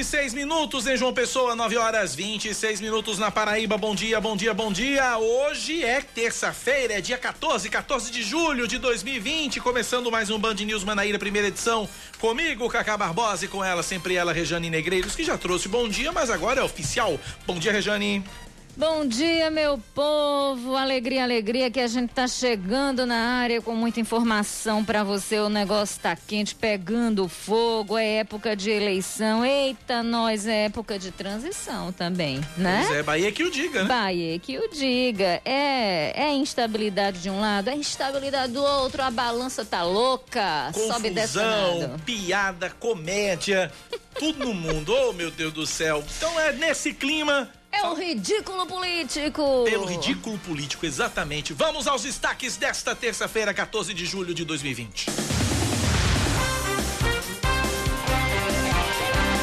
26 minutos em João Pessoa, 9 horas 26 minutos na Paraíba. Bom dia, bom dia, bom dia. Hoje é terça-feira, é dia 14, 14 de julho de 2020. Começando mais um Band News Manaíra, primeira edição. Comigo, Cacá Barbosa e com ela, sempre ela, Rejane Negreiros, que já trouxe bom dia, mas agora é oficial. Bom dia, Rejane. Bom dia, meu povo. Alegria, alegria que a gente tá chegando na área com muita informação para você. O negócio tá quente, pegando fogo. É época de eleição. Eita, nós é época de transição também, né? Pois é, Bahia que o diga, né? Bahia que o diga. É, é instabilidade de um lado, é instabilidade do outro. A balança tá louca. Sobe Confusão, nada. piada, comédia, tudo no mundo. Oh, meu Deus do céu. Então é nesse clima É o ridículo político. Pelo ridículo político, exatamente. Vamos aos destaques desta terça-feira, 14 de julho de 2020.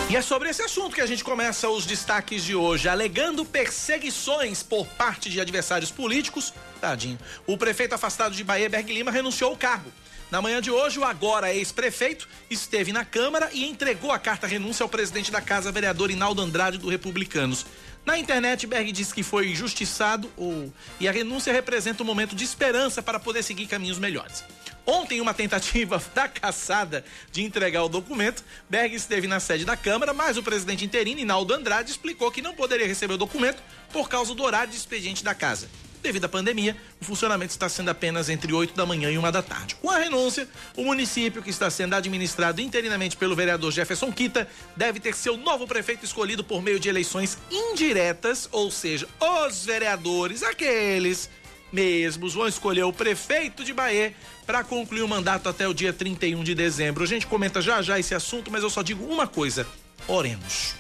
E é sobre esse assunto que a gente começa os destaques de hoje, alegando perseguições por parte de adversários políticos. Tadinho. O prefeito afastado de Bahia, Berg Lima, renunciou ao cargo. Na manhã de hoje, o agora ex-prefeito esteve na Câmara e entregou a carta renúncia ao presidente da Casa, vereador Inaldo Andrade, do Republicanos. Na internet, Berg disse que foi injustiçado ou... e a renúncia representa um momento de esperança para poder seguir caminhos melhores. Ontem, uma tentativa fracassada de entregar o documento, Berg esteve na sede da Câmara, mas o presidente interino, Inaldo Andrade, explicou que não poderia receber o documento por causa do horário de expediente da casa. Devido à pandemia, o funcionamento está sendo apenas entre 8 da manhã e 1 da tarde. Com a renúncia, o município, que está sendo administrado interinamente pelo vereador Jefferson Quita, deve ter seu novo prefeito escolhido por meio de eleições indiretas, ou seja, os vereadores, aqueles mesmos, vão escolher o prefeito de Bahia para concluir o mandato até o dia 31 de dezembro. A gente comenta já já esse assunto, mas eu só digo uma coisa: oremos.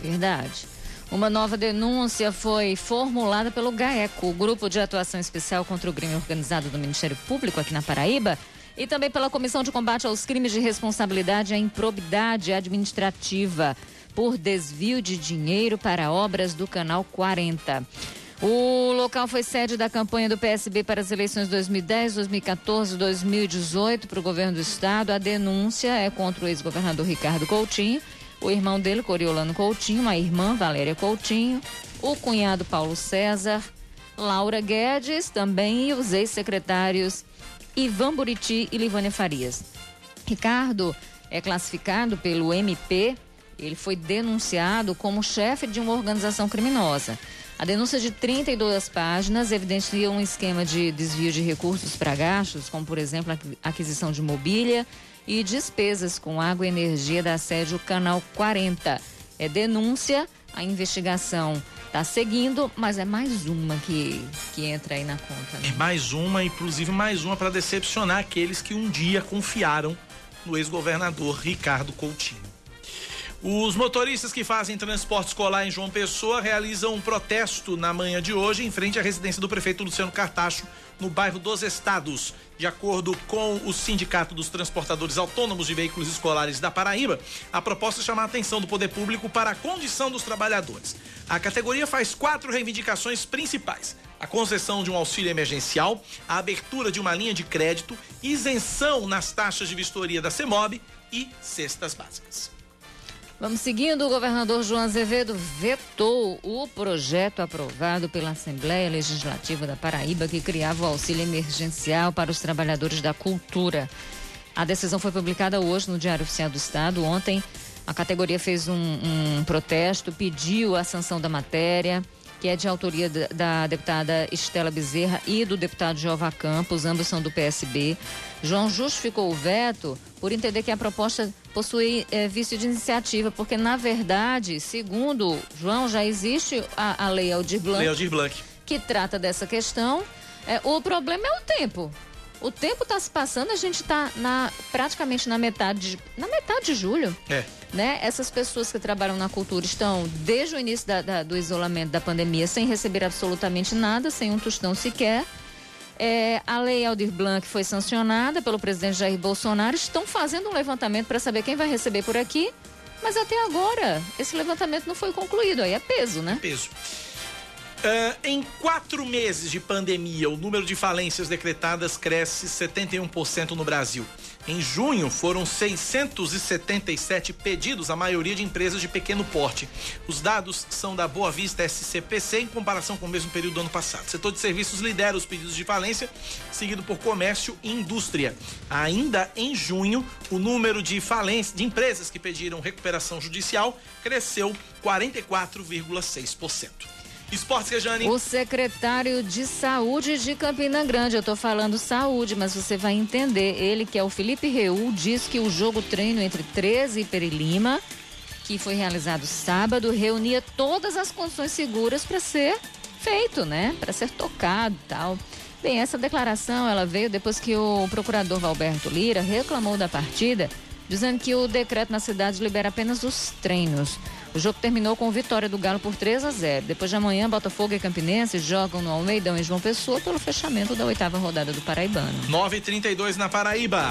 Verdade. Uma nova denúncia foi formulada pelo GAECO, o Grupo de Atuação Especial contra o Crime Organizado do Ministério Público aqui na Paraíba, e também pela Comissão de Combate aos Crimes de Responsabilidade e Improbidade Administrativa por desvio de dinheiro para obras do Canal 40. O local foi sede da campanha do PSB para as eleições 2010, 2014, 2018 para o governo do estado. A denúncia é contra o ex-governador Ricardo Coutinho o irmão dele, Coriolano Coutinho, a irmã Valéria Coutinho, o cunhado Paulo César, Laura Guedes também e os ex-secretários Ivan Buriti e Livânia Farias. Ricardo é classificado pelo MP, ele foi denunciado como chefe de uma organização criminosa. A denúncia de 32 páginas evidencia um esquema de desvio de recursos para gastos, como por exemplo a aquisição de mobília, e despesas com água e energia da sede Canal 40. É denúncia, a investigação está seguindo, mas é mais uma que, que entra aí na conta. Né? É mais uma, inclusive mais uma para decepcionar aqueles que um dia confiaram no ex-governador Ricardo Coutinho. Os motoristas que fazem transporte escolar em João Pessoa realizam um protesto na manhã de hoje em frente à residência do prefeito Luciano Cartacho, no bairro dos Estados. De acordo com o Sindicato dos Transportadores Autônomos de Veículos Escolares da Paraíba, a proposta chama a atenção do poder público para a condição dos trabalhadores. A categoria faz quatro reivindicações principais: a concessão de um auxílio emergencial, a abertura de uma linha de crédito, isenção nas taxas de vistoria da CEMOB e cestas básicas. Vamos seguindo, o governador João Azevedo vetou o projeto aprovado pela Assembleia Legislativa da Paraíba que criava o auxílio emergencial para os trabalhadores da cultura. A decisão foi publicada hoje no Diário Oficial do Estado. Ontem, a categoria fez um, um protesto, pediu a sanção da matéria, que é de autoria da, da deputada Estela Bezerra e do deputado Jeová Campos, ambos são do PSB. João justificou o veto por entender que a proposta possui é, vício de iniciativa, porque na verdade, segundo João, já existe a, a lei Aldir Blanc, Lei Aldir Blanc. que trata dessa questão. É, o problema é o tempo. O tempo está se passando, a gente está na, praticamente na metade, na metade de julho. É. Né? Essas pessoas que trabalham na cultura estão desde o início da, da, do isolamento da pandemia sem receber absolutamente nada, sem um tostão sequer. É, a lei Aldir Blanc foi sancionada pelo presidente Jair Bolsonaro. Estão fazendo um levantamento para saber quem vai receber por aqui. Mas até agora, esse levantamento não foi concluído. Aí é peso, né? Peso. Uh, em quatro meses de pandemia, o número de falências decretadas cresce 71% no Brasil. Em junho, foram 677 pedidos, a maioria de empresas de pequeno porte. Os dados são da Boa Vista SCPC em comparação com o mesmo período do ano passado. O setor de serviços lidera os pedidos de falência, seguido por comércio e indústria. Ainda em junho, o número de falências de empresas que pediram recuperação judicial cresceu 44,6%. Esportes, Rejane. O secretário de Saúde de Campina Grande, eu tô falando saúde, mas você vai entender. Ele, que é o Felipe Reul, diz que o jogo treino entre 13 e Perilima, que foi realizado sábado, reunia todas as condições seguras para ser feito, né? Para ser tocado tal. Bem, essa declaração ela veio depois que o procurador Valberto Lira reclamou da partida, dizendo que o decreto na cidade libera apenas os treinos. O jogo terminou com vitória do Galo por 3 a 0. Depois de amanhã, Botafogo e Campinense jogam no Almeidão em João Pessoa pelo fechamento da oitava rodada do Paraibano. 9:32 na Paraíba.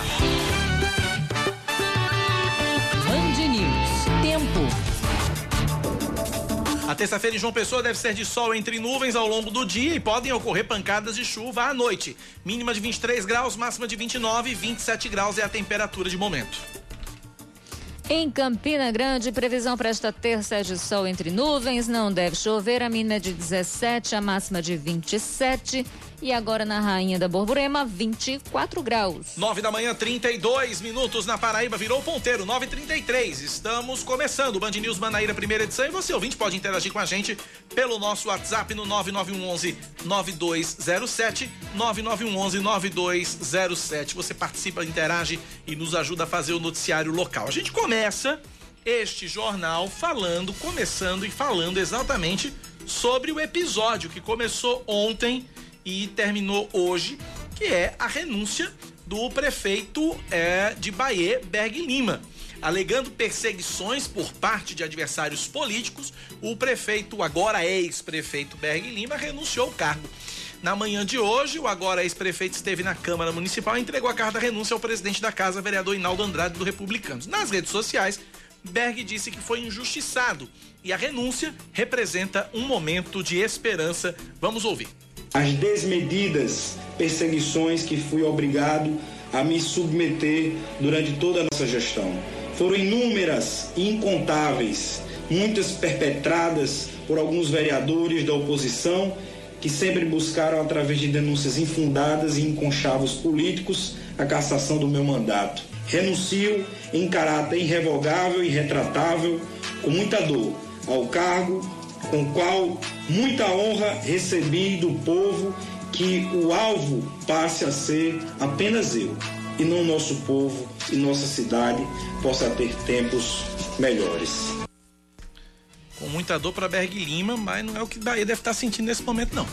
Band News. Tempo. A terça-feira em João Pessoa deve ser de sol entre nuvens ao longo do dia e podem ocorrer pancadas de chuva à noite. Mínima de 23 graus, máxima de 29 e 27 graus é a temperatura de momento. Em Campina Grande, previsão para esta terça é de sol entre nuvens, não deve chover, a mínima é de 17, a máxima de 27. E agora na Rainha da Borborema, 24 graus. 9 da manhã, 32 minutos na Paraíba, virou ponteiro, 9h33. Estamos começando o Band News Manaíra, primeira edição. E você, ouvinte, pode interagir com a gente pelo nosso WhatsApp no 9911 9207. 9911 9207. Você participa, interage e nos ajuda a fazer o noticiário local. A gente começa este jornal falando, começando e falando exatamente sobre o episódio que começou ontem e terminou hoje, que é a renúncia do prefeito é, de Bahia, Berg Lima. Alegando perseguições por parte de adversários políticos, o prefeito, agora ex-prefeito Berg Lima, renunciou ao cargo. Na manhã de hoje, o agora ex-prefeito esteve na Câmara Municipal e entregou a carta renúncia ao presidente da casa, vereador Inaldo Andrade, do Republicanos. Nas redes sociais, Berg disse que foi injustiçado e a renúncia representa um momento de esperança. Vamos ouvir as desmedidas perseguições que fui obrigado a me submeter durante toda a nossa gestão. Foram inúmeras incontáveis, muitas perpetradas por alguns vereadores da oposição que sempre buscaram, através de denúncias infundadas e inconchavos políticos, a cassação do meu mandato. Renuncio em caráter irrevogável e retratável, com muita dor, ao cargo com qual muita honra recebi do povo que o alvo passe a ser apenas eu e não nosso povo e nossa cidade possa ter tempos melhores. Com muita dor para Berg Lima, mas não é o que Bahia deve estar sentindo nesse momento, não.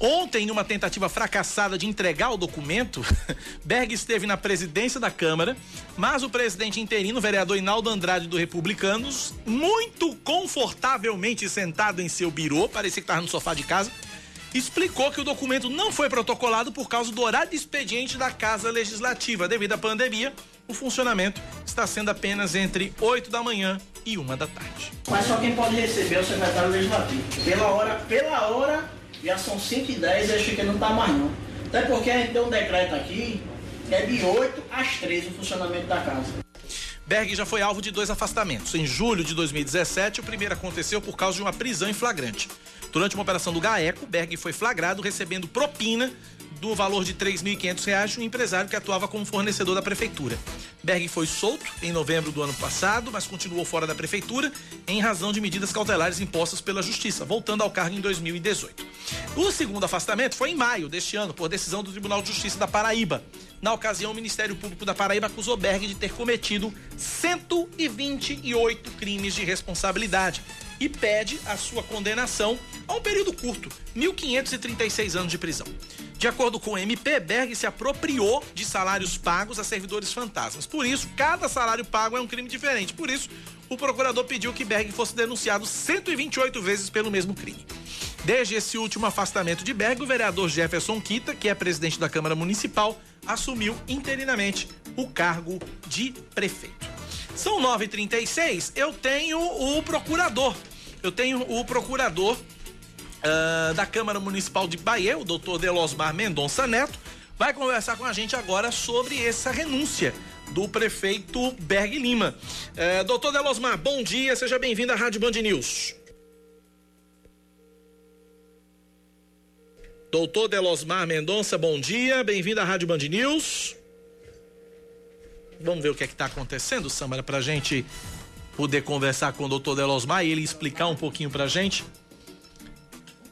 Ontem, numa tentativa fracassada de entregar o documento, Berg esteve na presidência da Câmara, mas o presidente interino, vereador Inaldo Andrade do Republicanos, muito confortavelmente sentado em seu birô, parecia que estava no sofá de casa, explicou que o documento não foi protocolado por causa do horário de expediente da Casa Legislativa. Devido à pandemia, o funcionamento está sendo apenas entre 8 da manhã e 1 da tarde. Mas só quem pode receber é o secretário legislativo. Pela hora, pela hora, já são 5 e 10 e acho que não está mais não. Até porque a gente tem um decreto aqui, que é de 8 às 13 o funcionamento da casa. Berg já foi alvo de dois afastamentos. Em julho de 2017, o primeiro aconteceu por causa de uma prisão em flagrante. Durante uma operação do GAECO, Berg foi flagrado recebendo propina do valor de R$ 3.500 de um empresário que atuava como fornecedor da prefeitura. Berg foi solto em novembro do ano passado, mas continuou fora da prefeitura em razão de medidas cautelares impostas pela Justiça, voltando ao cargo em 2018. O segundo afastamento foi em maio deste ano, por decisão do Tribunal de Justiça da Paraíba. Na ocasião, o Ministério Público da Paraíba acusou Berg de ter cometido 128 crimes de responsabilidade e pede a sua condenação a um período curto, 1.536 anos de prisão. De acordo com o MP, Berg se apropriou de salários pagos a servidores fantasmas. Por isso, cada salário pago é um crime diferente. Por isso, o procurador pediu que Berg fosse denunciado 128 vezes pelo mesmo crime. Desde esse último afastamento de Berg, o vereador Jefferson Quita, que é presidente da Câmara Municipal, assumiu interinamente o cargo de prefeito. São 9h36, eu tenho o procurador. Eu tenho o procurador uh, da Câmara Municipal de Bahia, o doutor Delosmar Mendonça Neto, vai conversar com a gente agora sobre essa renúncia do prefeito Berg Lima. Uh, doutor Delosmar, bom dia, seja bem-vindo à Rádio Band News. Doutor Delosmar Mendonça, bom dia, bem-vindo à Rádio Band News. Vamos ver o que é está acontecendo, Samara, para a gente poder conversar com o doutor Delosmar e ele explicar um pouquinho para a gente.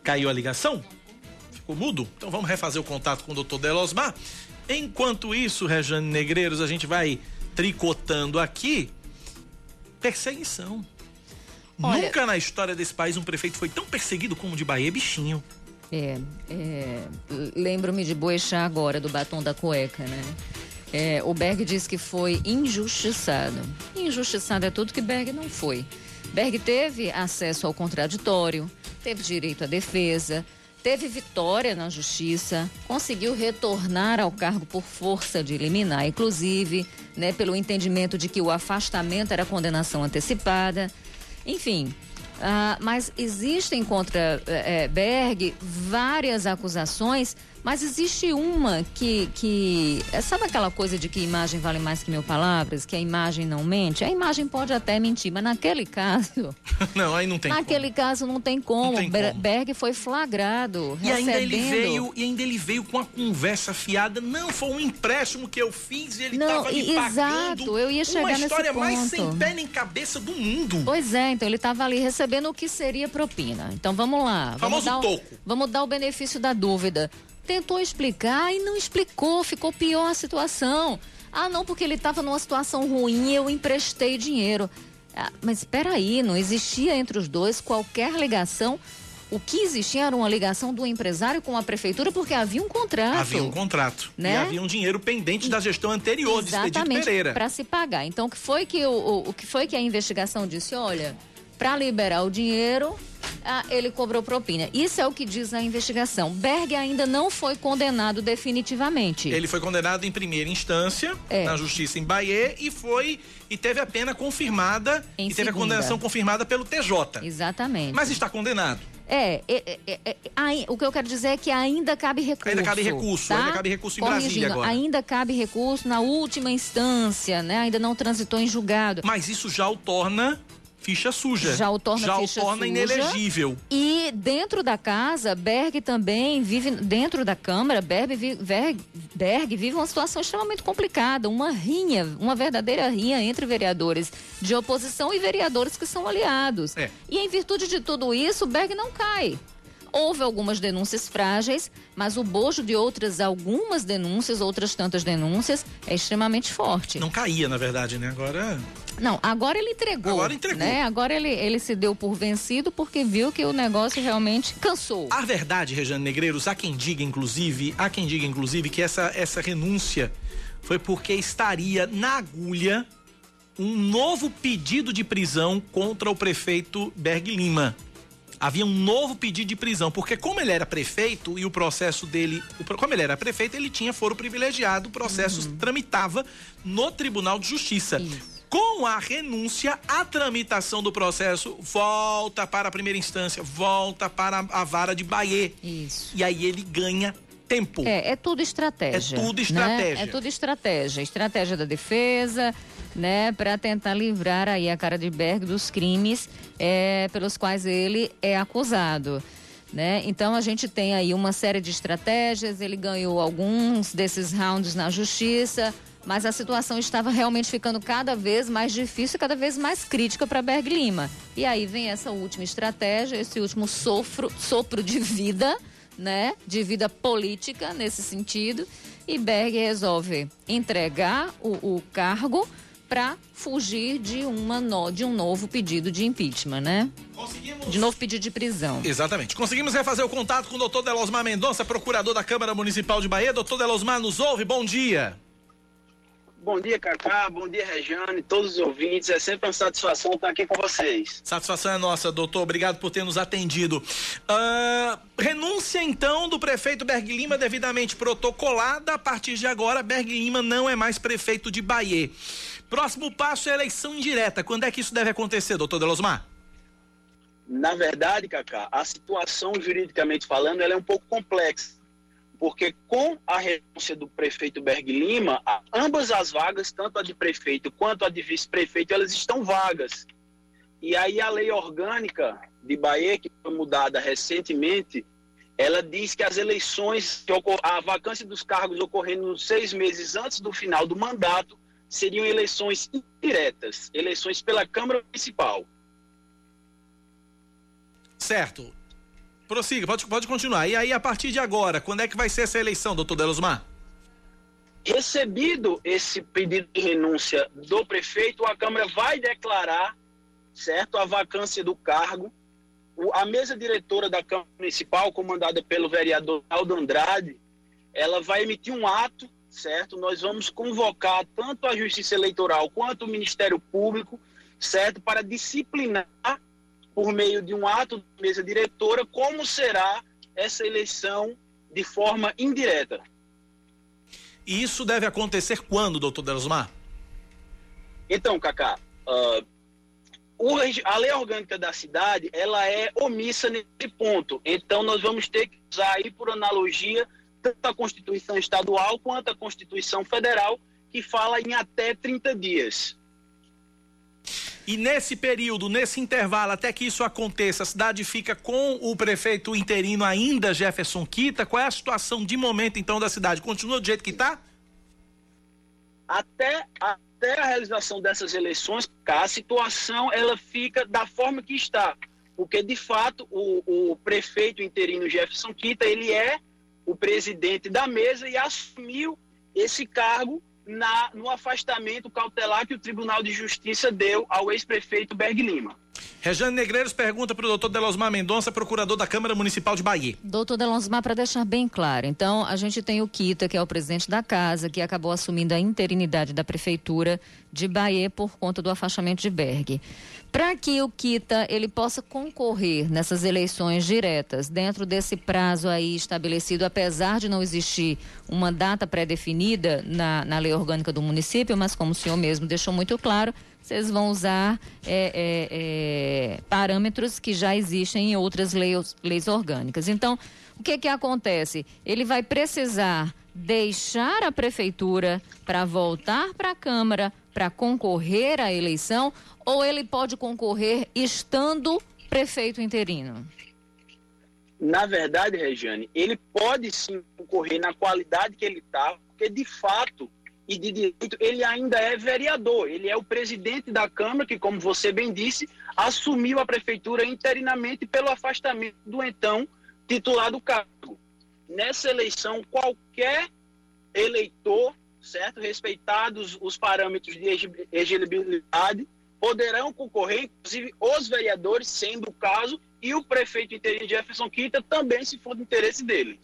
Caiu a ligação? Ficou mudo? Então vamos refazer o contato com o doutor Delosmar. Enquanto isso, Rejane Negreiros, a gente vai tricotando aqui perseguição. Olha, Nunca na história desse país um prefeito foi tão perseguido como o de Bahia, bichinho. É, é lembro-me de Boechat agora, do batom da cueca, né? É, o Berg diz que foi injustiçado. Injustiçado é tudo que Berg não foi. Berg teve acesso ao contraditório, teve direito à defesa, teve vitória na justiça, conseguiu retornar ao cargo por força de eliminar, inclusive, né, pelo entendimento de que o afastamento era condenação antecipada. Enfim, uh, mas existem contra uh, Berg várias acusações mas existe uma que, que. É, sabe aquela coisa de que imagem vale mais que mil palavras? Que a imagem não mente? A imagem pode até mentir, mas naquele caso. não, aí não tem Naquele como. caso não tem como. Não tem como. Berg foi flagrado. E recebendo... ainda ele veio, e ainda ele veio com a conversa fiada. Não, foi um empréstimo que eu fiz e ele estava me pagando. Exato, eu ia chegar Uma história nesse mais sem pé nem cabeça do mundo. Pois é, então ele estava ali recebendo o que seria propina. Então vamos lá. Vamos Famoso dar o, toco. Vamos dar o benefício da dúvida tentou explicar e não explicou, ficou pior a situação. Ah, não, porque ele estava numa situação ruim e eu emprestei dinheiro. Ah, mas espera aí, não existia entre os dois qualquer ligação. O que existia era uma ligação do empresário com a prefeitura porque havia um contrato. Havia um contrato. Né? E havia um dinheiro pendente da gestão anterior Exatamente, de Expedito Pereira. para se pagar. Então, o que foi que o, o, o que foi que a investigação disse? Olha, para liberar o dinheiro, ah, ele cobrou propina. Isso é o que diz a investigação. Berg ainda não foi condenado definitivamente. Ele foi condenado em primeira instância é. na justiça em Bahia e foi e teve a pena confirmada em e teve a condenação confirmada pelo TJ. Exatamente. Mas está condenado. É, é, é, é, o que eu quero dizer é que ainda cabe recurso. Ainda cabe recurso, tá? ainda cabe recurso em Brasília agora. Ainda cabe recurso na última instância, né? Ainda não transitou em julgado. Mas isso já o torna ficha suja. Já o torna, Já o torna suja. inelegível. E dentro da casa, Berg também vive, dentro da Câmara, Berg, Berg, Berg vive uma situação extremamente complicada, uma rinha, uma verdadeira rinha entre vereadores de oposição e vereadores que são aliados. É. E em virtude de tudo isso, Berg não cai. Houve algumas denúncias frágeis, mas o bojo de outras, algumas denúncias, outras tantas denúncias, é extremamente forte. Não caía, na verdade, né? Agora. Não, agora ele entregou. Agora entregou. Né? Agora ele, ele se deu por vencido porque viu que o negócio realmente cansou. A verdade, Rejane Negreiros, há quem diga, inclusive, há quem diga, inclusive, que essa, essa renúncia foi porque estaria na agulha um novo pedido de prisão contra o prefeito Berg Lima havia um novo pedido de prisão, porque como ele era prefeito e o processo dele, como ele era prefeito, ele tinha foro privilegiado, o processo uhum. tramitava no Tribunal de Justiça. Isso. Com a renúncia, a tramitação do processo volta para a primeira instância, volta para a vara de Bahia. Isso. E aí ele ganha tempo. É, é tudo estratégia. É tudo estratégia. Né? É tudo estratégia. Estratégia da defesa, né, para tentar livrar aí a cara de Berg dos crimes é, pelos quais ele é acusado. Né? Então a gente tem aí uma série de estratégias, ele ganhou alguns desses rounds na justiça, mas a situação estava realmente ficando cada vez mais difícil, cada vez mais crítica para Berg Lima. E aí vem essa última estratégia, esse último sofro, sopro de vida, né? De vida política nesse sentido. E Berg resolve entregar o, o cargo para fugir de, uma no, de um novo pedido de impeachment, né? Conseguimos... De novo pedido de prisão. Exatamente. Conseguimos refazer o contato com o doutor Delosmar Mendonça, procurador da Câmara Municipal de Bahia. Doutor Delosmar, nos ouve? Bom dia. Bom dia, Cacá. Bom dia, Regiane, todos os ouvintes. É sempre uma satisfação estar aqui com vocês. Satisfação é nossa, doutor. Obrigado por ter nos atendido. Uh, renúncia, então, do prefeito Berg Lima devidamente protocolada. A partir de agora, Berg Lima não é mais prefeito de Bahia. Próximo passo é a eleição indireta. Quando é que isso deve acontecer, doutor Delosmar? Na verdade, Cacá, a situação juridicamente falando, ela é um pouco complexa porque com a renúncia do prefeito Berg Lima, ambas as vagas, tanto a de prefeito quanto a de vice-prefeito, elas estão vagas. E aí a lei orgânica de Bahia, que foi mudada recentemente, ela diz que as eleições, a vacância dos cargos ocorrendo seis meses antes do final do mandato, seriam eleições indiretas, eleições pela Câmara Municipal. Certo. Prossiga, pode, pode continuar. E aí, a partir de agora, quando é que vai ser essa eleição, doutor Delosmar? Recebido esse pedido de renúncia do prefeito, a Câmara vai declarar, certo, a vacância do cargo. O, a mesa diretora da Câmara Municipal, comandada pelo vereador Aldo Andrade, ela vai emitir um ato, certo? Nós vamos convocar tanto a Justiça Eleitoral quanto o Ministério Público, certo, para disciplinar por meio de um ato da mesa diretora, como será essa eleição de forma indireta. E isso deve acontecer quando, doutor Delosmar? Então, Cacá, uh, a lei orgânica da cidade, ela é omissa nesse ponto. Então, nós vamos ter que usar aí, por analogia, tanto a Constituição Estadual quanto a Constituição Federal, que fala em até 30 dias. E nesse período, nesse intervalo, até que isso aconteça, a cidade fica com o prefeito interino ainda, Jefferson Quita. Qual é a situação de momento, então, da cidade? Continua do jeito que está? Até, até a realização dessas eleições, a situação ela fica da forma que está. Porque, de fato, o, o prefeito interino Jefferson Quita, ele é o presidente da mesa e assumiu esse cargo na, no afastamento cautelar que o Tribunal de Justiça deu ao ex-prefeito Berg Lima. Rejane Negreiros pergunta para o doutor Delosmar Mendonça, procurador da Câmara Municipal de Bahia. Doutor Delosmar, para deixar bem claro, então a gente tem o Kita, que é o presidente da casa, que acabou assumindo a interinidade da Prefeitura de Bahia por conta do afastamento de Berg. Para que o Kita ele possa concorrer nessas eleições diretas dentro desse prazo aí estabelecido, apesar de não existir uma data pré-definida na, na lei orgânica do município, mas como o senhor mesmo deixou muito claro, vocês vão usar é, é, é, parâmetros que já existem em outras leis, leis orgânicas. Então, o que que acontece? Ele vai precisar deixar a prefeitura para voltar para a Câmara para concorrer à eleição ou ele pode concorrer estando prefeito interino? Na verdade, Regiane, ele pode sim concorrer na qualidade que ele está, porque de fato e de direito ele ainda é vereador, ele é o presidente da Câmara, que, como você bem disse, assumiu a prefeitura interinamente pelo afastamento do então titular do cargo. Nessa eleição, qualquer eleitor certo? Respeitados os parâmetros de elegibilidade, poderão concorrer, inclusive os vereadores, sendo o caso, e o prefeito interino Jefferson Quinta também, se for do interesse dele.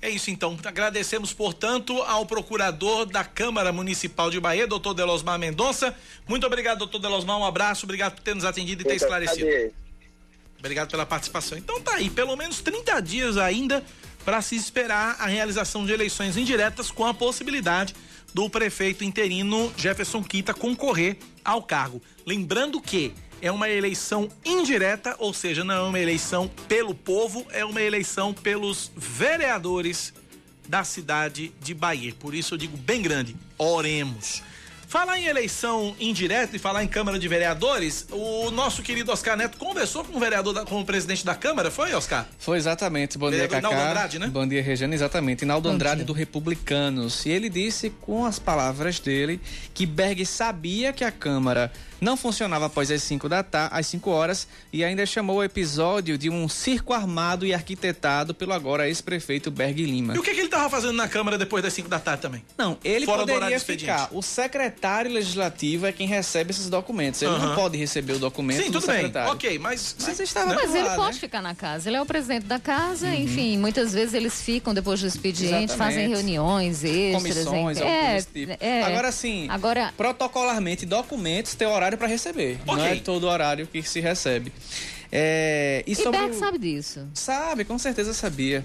É isso então. Agradecemos, portanto, ao procurador da Câmara Municipal de Bahia, doutor Delosmar Mendonça. Muito obrigado, doutor Delosmar. Um abraço, obrigado por ter nos atendido e ter esclarecido. Obrigado pela participação. Então tá aí, pelo menos 30 dias ainda para se esperar a realização de eleições indiretas com a possibilidade do prefeito interino Jefferson Quita concorrer ao cargo. Lembrando que é uma eleição indireta, ou seja, não é uma eleição pelo povo, é uma eleição pelos vereadores da cidade de Bahia. Por isso eu digo bem grande: oremos. Falar em eleição indireta e falar em Câmara de Vereadores, o nosso querido Oscar Neto conversou com o vereador, da, com o presidente da Câmara, foi, Oscar? Foi exatamente. Bom dia, Cacá. Andrade, né? Bom dia, Regiane, exatamente. Inaldo Andrade do Republicanos. E ele disse, com as palavras dele, que Berg sabia que a Câmara não funcionava após as 5 da tarde, às 5 horas, e ainda chamou o episódio de um circo armado e arquitetado pelo agora ex-prefeito Berg Lima. E o que, que ele estava fazendo na Câmara depois das 5 da tarde também? Não, ele Fora poderia ficar. O secretário legislativo é quem recebe esses documentos. Ele não pode receber o documento Sim, do tudo bem. Ok, mas... Mas, estava mas lá, ele né? pode ficar na casa. Ele é o presidente da casa, uhum. enfim, muitas vezes eles ficam depois do expediente, Exatamente. fazem reuniões extras. Comissões, é, tipo. é, Agora sim, Agora... protocolarmente, documentos tem horário para receber. Okay. Não é todo horário que se recebe. É, e, e sobre Beck sabe disso. Sabe, com certeza sabia.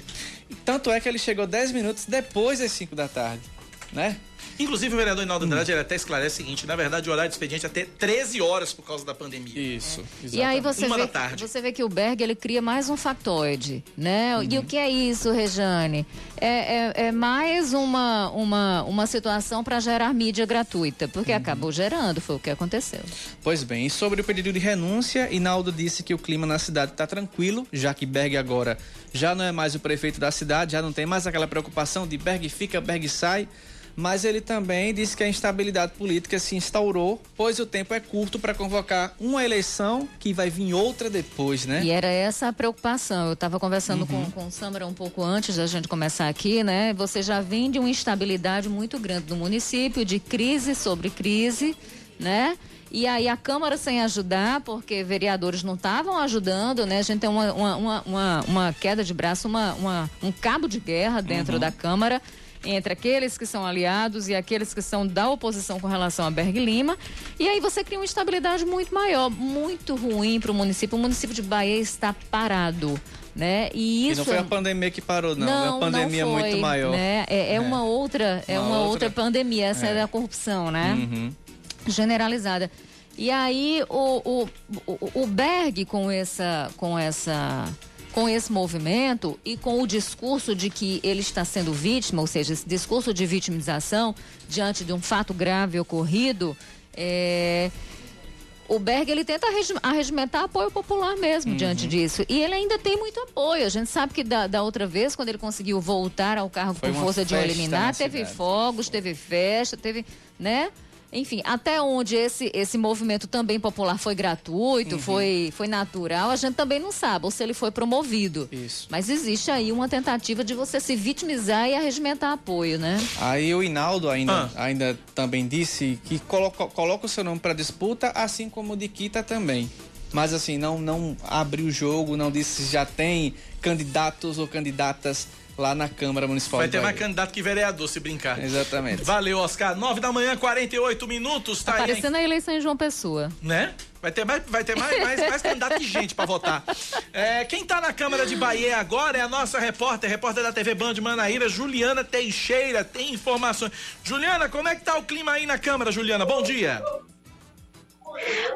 Tanto é que ele chegou 10 minutos depois das 5 da tarde, né? Inclusive, o vereador Inaldo Andrade hum. ele até esclarece o seguinte: na verdade, o horário de expediente é até 13 horas por causa da pandemia. Isso. É. E aí você Uma vê, você vê que o Berg ele cria mais um factoide, né? Uhum. E o que é isso, Rejane? É, é, é mais uma, uma, uma situação para gerar mídia gratuita, porque uhum. acabou gerando, foi o que aconteceu. Pois bem, e sobre o pedido de renúncia, Inaldo disse que o clima na cidade está tranquilo, já que Berg agora já não é mais o prefeito da cidade, já não tem mais aquela preocupação de Berg fica, Berg sai mas ele também disse que a instabilidade política se instaurou, pois o tempo é curto para convocar uma eleição que vai vir outra depois, né? E era essa a preocupação. Eu estava conversando uhum. com, com o Samara um pouco antes da gente começar aqui, né? Você já vem de uma instabilidade muito grande do município, de crise sobre crise, né? E aí a Câmara sem ajudar, porque vereadores não estavam ajudando, né? A gente tem uma, uma, uma, uma, queda de braço, uma, uma, um cabo de guerra dentro uhum. da Câmara entre aqueles que são aliados e aqueles que são da oposição com relação a Berg Lima. E aí você cria uma instabilidade muito maior, muito ruim para o município. O município de Bahia está parado. Né? E isso e não foi a pandemia que parou, não. não é uma pandemia foi, muito maior. Né? É, é, é, uma outra, é uma, outra... outra... pandemia, essa é, é da corrupção, né? Uhum. Generalizada. E aí o, o, o, o Berg com essa, com essa com esse movimento e com o discurso de que ele está sendo vítima, ou seja, esse discurso de vitimização diante de um fato grave ocorrido, é, o Berg ele tenta arregimentar apoio popular mesmo uhum. diante disso. E ele ainda tem muito apoio. A gente sabe que da, da outra vez, quando ele conseguiu voltar ao cargo Foi por força de eliminar, teve cidade. fogos, teve festa, teve, né? Enfim, até onde esse, esse movimento também popular foi gratuito, uhum. foi, foi natural, a gente também não sabe, ou se ele foi promovido. Isso. Mas existe aí uma tentativa de você se vitimizar e arregimentar apoio, né? Aí o Hinaldo ainda, ah. ainda também disse que coloca, coloca o seu nome para disputa, assim como o de Kita também. Mas assim, não, não abriu o jogo, não disse se já tem candidatos ou candidatas lá na Câmara Municipal. Vai ter mais candidato que vereador, se brincar. Exatamente. Valeu, Oscar. 9 da manhã, 48 minutos. Tá Aparecendo aí, a eleição em João Pessoa. Né? Vai ter mais, vai ter mais, mais, mais candidato que gente para votar. É, quem tá na Câmara de Bahia agora é a nossa repórter, repórter da TV Band Manaíra, Juliana Teixeira. Tem informações. Juliana, como é que tá o clima aí na Câmara, Juliana? Bom dia.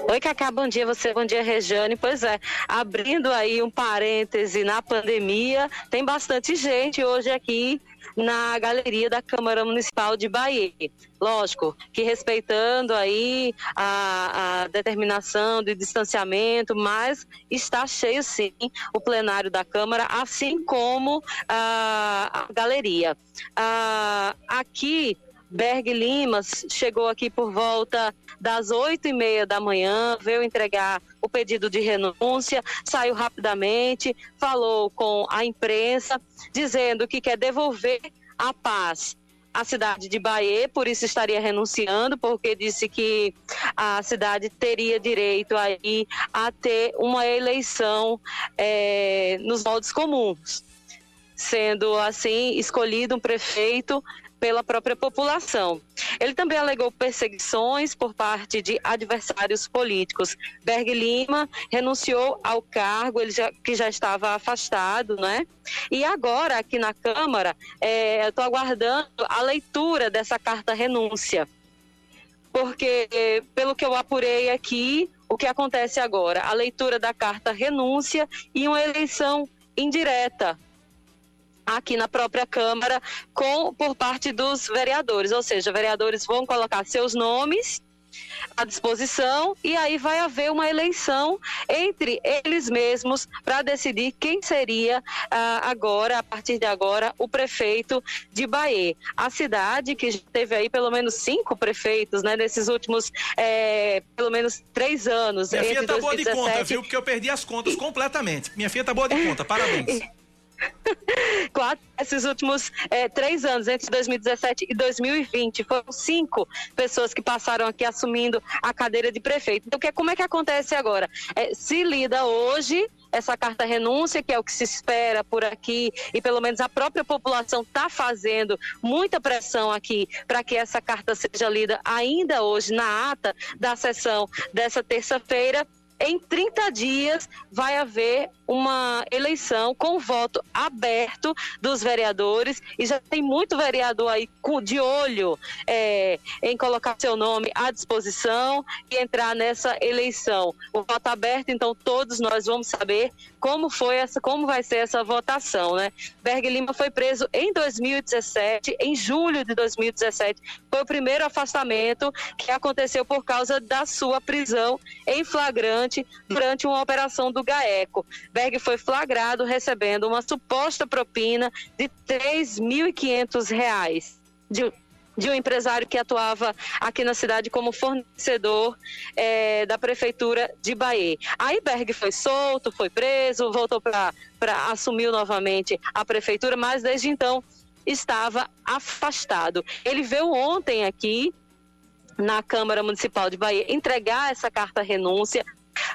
Oi, Cacá, bom dia você, bom dia, Rejane. Pois é, abrindo aí um parêntese na pandemia, tem bastante gente hoje aqui na galeria da Câmara Municipal de Bahia. Lógico que respeitando aí a, a, determinação de distanciamento, mas está cheio sim o plenário da Câmara, assim como a, a galeria. Ah, aqui Berg Limas chegou aqui por volta das oito e meia da manhã, veio entregar o pedido de renúncia, saiu rapidamente, falou com a imprensa, dizendo que quer devolver a paz à cidade de Bahia, por isso estaria renunciando, porque disse que a cidade teria direito aí a ter uma eleição é, nos moldes comuns, sendo assim escolhido um prefeito pela própria população. Ele também alegou perseguições por parte de adversários políticos. Berg Lima renunciou ao cargo, ele já, que já estava afastado, né? E agora, aqui na Câmara, é, estou aguardando a leitura dessa carta renúncia. Porque, pelo que eu apurei aqui, o que acontece agora? A leitura da carta renúncia e uma eleição indireta aqui na própria Câmara com por parte dos vereadores, ou seja, vereadores vão colocar seus nomes à disposição e aí vai haver uma eleição entre eles mesmos para decidir quem seria ah, agora, a partir de agora, o prefeito de Bahia. A cidade que teve aí pelo menos cinco prefeitos, né, nesses últimos é, pelo menos três anos. Minha filha tá 2017... boa de conta, viu? Porque eu perdi as contas completamente. Minha filha tá boa de conta, parabéns. Quatro, esses últimos é, três anos, entre 2017 e 2020, foram cinco pessoas que passaram aqui assumindo a cadeira de prefeito. Então, que, como é que acontece agora? É, se lida hoje essa carta renúncia, que é o que se espera por aqui, e pelo menos a própria população está fazendo muita pressão aqui para que essa carta seja lida ainda hoje na ata da sessão dessa terça-feira. Em 30 dias vai haver uma eleição com voto aberto dos vereadores e já tem muito vereador aí de olho é, em colocar seu nome à disposição e entrar nessa eleição. O voto aberto, então todos nós vamos saber como foi essa, como vai ser essa votação, né? Berg Lima foi preso em 2017, em julho de 2017, foi o primeiro afastamento que aconteceu por causa da sua prisão em flagrante durante uma operação do GAECO. Berg foi flagrado recebendo uma suposta propina de R$ 3.500 de, de um empresário que atuava aqui na cidade como fornecedor é, da prefeitura de Bahia. Aí Berg foi solto, foi preso, voltou para assumir novamente a prefeitura, mas desde então estava afastado. Ele veio ontem aqui na Câmara Municipal de Bahia entregar essa carta renúncia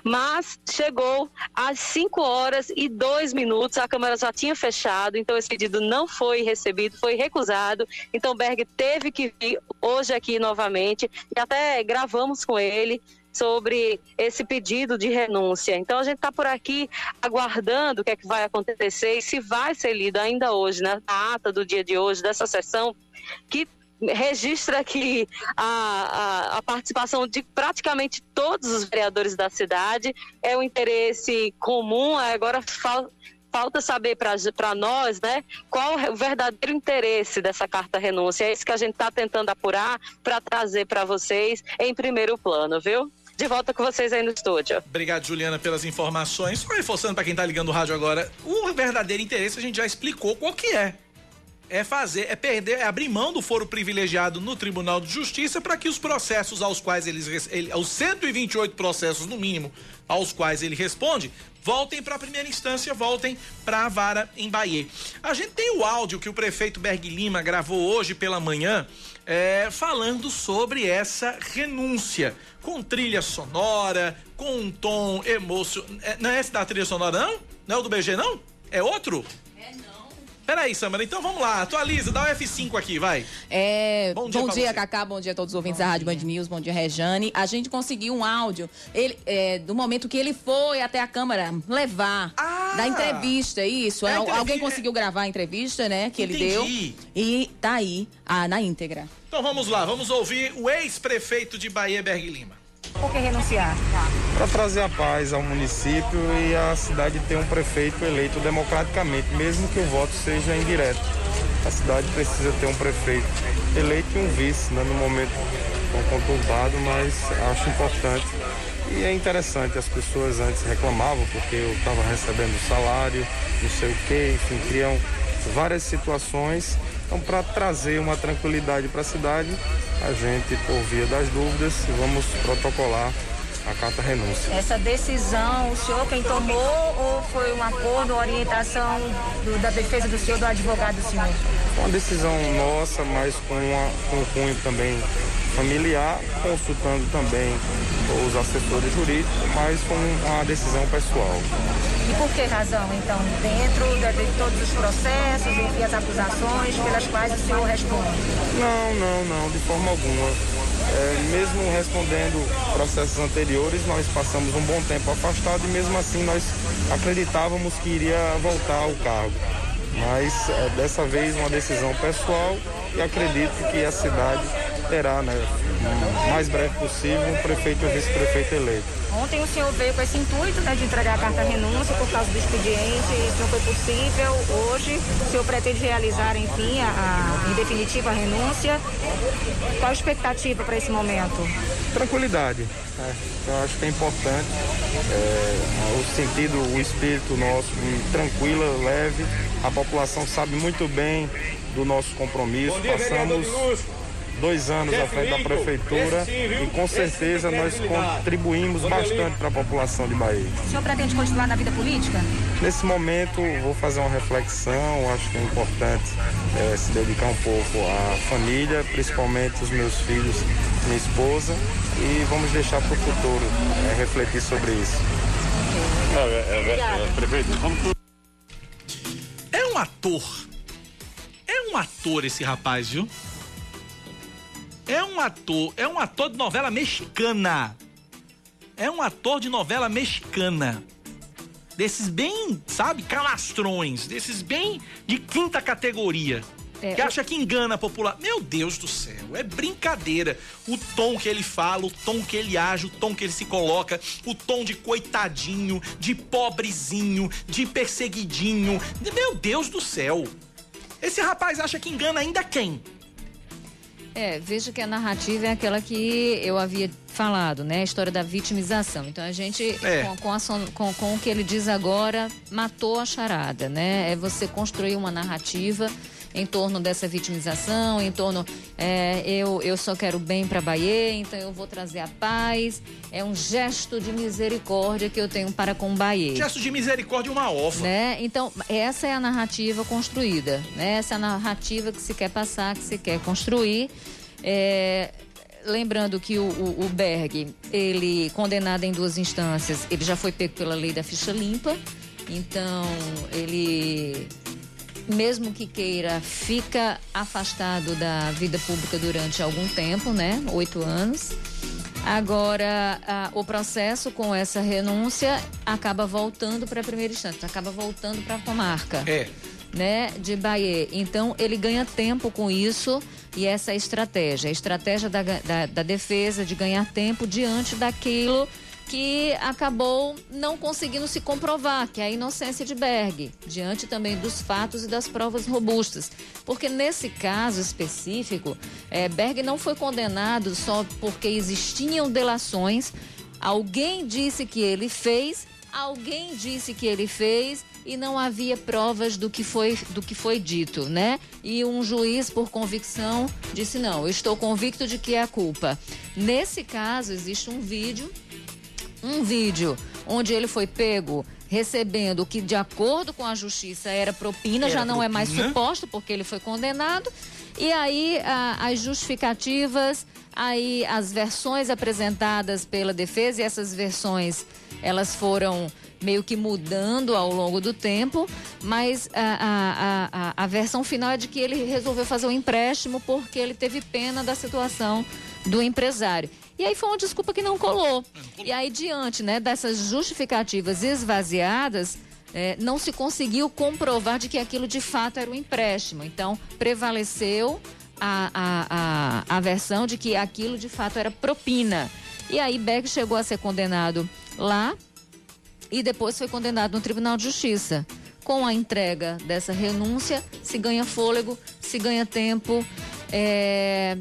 mas chegou às 5 horas e 2 minutos, a Câmara já tinha fechado, então esse pedido não foi recebido, foi recusado. Então Berg teve que vir hoje aqui novamente e até gravamos com ele sobre esse pedido de renúncia. Então a gente está por aqui aguardando o que é que vai acontecer e se vai ser lido ainda hoje, na ata do dia de hoje, dessa sessão, que registra aqui a, a, a, participação de praticamente todos os vereadores da cidade. É um interesse comum, agora fal, falta saber para nós né, qual é o verdadeiro interesse dessa carta renúncia. É isso que a gente está tentando apurar para trazer para vocês em primeiro plano, viu? de volta com vocês aí no estúdio. Obrigado, Juliana, pelas informações. Só reforçando para quem está ligando o rádio agora, o verdadeiro interesse a gente já explicou qual que é é fazer, é perder, é abrir mão do foro privilegiado no Tribunal de Justiça para que os processos aos quais eles, ele, os 128 processos no mínimo aos quais ele responde, voltem para a primeira instância, voltem para a vara em Bahia. A gente tem o áudio que o prefeito Berg Lima gravou hoje pela manhã, é, falando sobre essa renúncia, com trilha sonora, com um tom emocional. É, não é esse da trilha sonora, não? Não é o do BG, não? É outro? Peraí, Samara, então vamos lá, atualiza, dá o F5 aqui, vai. É, bom dia, bom dia Cacá, bom dia a todos os ouvintes bom da Rádio Band News, bom dia, Rejane. A gente conseguiu um áudio ele, é, do momento que ele foi até a Câmara levar ah, da entrevista, isso. É Alguém conseguiu gravar a entrevista, né, que Entendi. ele deu. E tá aí, ah, na íntegra. Então vamos lá, vamos ouvir o ex-prefeito de Bahia, Berg Lima. Por que renunciar? Para trazer a paz ao município e a cidade ter um prefeito eleito democraticamente, mesmo que o voto seja indireto. A cidade precisa ter um prefeito eleito e um vice, né, no momento tão conturbado, mas acho importante. E é interessante, as pessoas antes reclamavam porque eu estava recebendo salário, não sei o quê, enfim, criam várias situações então, para trazer uma tranquilidade para a cidade, a gente, por via das dúvidas, vamos protocolar a carta renúncia. Essa decisão, o senhor quem tomou ou foi um acordo, orientação do, da defesa do senhor, do advogado do senhor? Uma decisão nossa, mas com, uma, com um cunho também familiar, consultando também os assessores jurídicos, mas com uma decisão pessoal. E por que razão, então, dentro de, de todos os processos e as acusações pelas quais o senhor responde? Não, não, não, de forma alguma. É, mesmo respondendo processos anteriores, nós passamos um bom tempo afastado e mesmo assim nós acreditávamos que iria voltar ao cargo. Mas é, dessa vez uma decisão pessoal e acredito que a cidade terá né, mais breve possível um prefeito e um vice-prefeito eleito. Ontem o senhor veio com esse intuito né, de entregar a carta renúncia por causa do expediente, isso não foi possível. Hoje, o senhor pretende realizar, enfim, a, a, em definitiva a renúncia. Qual a expectativa para esse momento? Tranquilidade. É, eu acho que é importante é, o sentido, o espírito nosso tranquila, leve. A população sabe muito bem do nosso compromisso. Dia, Passamos dois anos à frente da prefeitura e com certeza nós contribuímos bastante para a população de Bahia. O senhor pretende continuar na vida política? Nesse momento vou fazer uma reflexão, acho que é importante é, se dedicar um pouco à família, principalmente os meus filhos, minha esposa, e vamos deixar para o futuro é, refletir sobre isso. É, é, é, é. É um ator. É um ator esse rapaz, viu? É um ator, é um ator de novela mexicana. É um ator de novela mexicana. Desses bem, sabe, calastrões, desses bem de quinta categoria. É, que acha que engana a população. Meu Deus do céu, é brincadeira. O tom que ele fala, o tom que ele age, o tom que ele se coloca, o tom de coitadinho, de pobrezinho, de perseguidinho. Meu Deus do céu. Esse rapaz acha que engana ainda quem? É, veja que a narrativa é aquela que eu havia falado, né? A história da vitimização. Então a gente, é. com, com, a, com, com o que ele diz agora, matou a charada, né? É você construir uma narrativa em torno dessa vitimização, em torno é, eu, eu só quero bem para Bahia, então eu vou trazer a paz. É um gesto de misericórdia que eu tenho para com Bahia. Gesto de misericórdia uma ova. Né? Então, essa é a narrativa construída, né? Essa é a narrativa que se quer passar, que se quer construir. É, lembrando que o, o, o, Berg, ele condenado em duas instâncias, ele já foi pego pela lei da ficha limpa. Então, ele mesmo que queira, fica afastado da vida pública durante algum tempo, né? Oito anos. Agora, a, o processo com essa renúncia acaba voltando para a primeira instância, acaba voltando para a comarca. É. Né, de Bahia. Então, ele ganha tempo com isso e essa é a estratégia. A estratégia da, da, da defesa de ganhar tempo diante daquilo que acabou não conseguindo se comprovar, que é a inocência de Berg, diante também dos fatos e das provas robustas. Porque nesse caso específico, é, Berg não foi condenado só porque existiam delações, alguém disse que ele fez, alguém disse que ele fez e não havia provas do que foi do que foi dito, né? E um juiz por convicção disse não, estou convicto de que é a culpa. Nesse caso existe um vídeo um vídeo onde ele foi pego recebendo o que, de acordo com a justiça, era propina, era já não propina. é mais suposto, porque ele foi condenado. E aí a, as justificativas, aí as versões apresentadas pela defesa, e essas versões elas foram meio que mudando ao longo do tempo, mas a, a, a, a versão final é de que ele resolveu fazer um empréstimo porque ele teve pena da situação do empresário. E aí foi uma desculpa que não colou. E aí, diante né, dessas justificativas esvaziadas, é, não se conseguiu comprovar de que aquilo de fato era um empréstimo. Então, prevaleceu a, a, a, a versão de que aquilo de fato era propina. E aí, Beck chegou a ser condenado lá e depois foi condenado no Tribunal de Justiça. Com a entrega dessa renúncia, se ganha fôlego, se ganha tempo. É,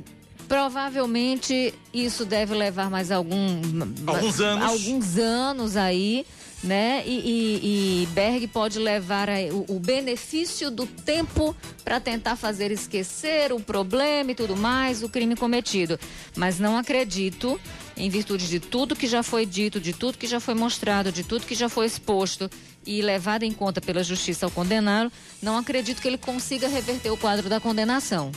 Provavelmente isso deve levar mais algum, alguns anos. Alguns anos aí, né? E, e, e Berg pode levar o, o, benefício do tempo para tentar fazer esquecer o problema e tudo mais, o crime cometido. Mas não acredito, em virtude de tudo que já foi dito, de tudo que já foi mostrado, de tudo que já foi exposto e levado em conta pela justiça ao condená-lo, não acredito que ele consiga reverter o quadro da condenação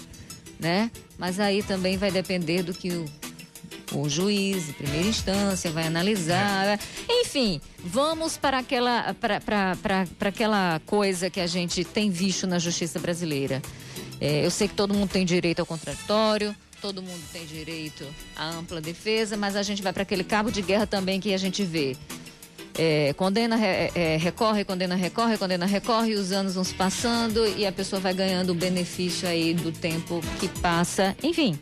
né? Mas aí também vai depender do que o, o juiz, primeira instância, vai analisar. Enfim, vamos para aquela, para, para, para, para aquela coisa que a gente tem visto na justiça brasileira. É, eu sei que todo mundo tem direito ao contraditório, todo mundo tem direito à ampla defesa, mas a gente vai para aquele cabo de guerra também que a gente vê. É, condena, é, é, recorre, condena, recorre, condena, recorre, os anos vão se passando e a pessoa vai ganhando o benefício aí do tempo que passa. Enfim,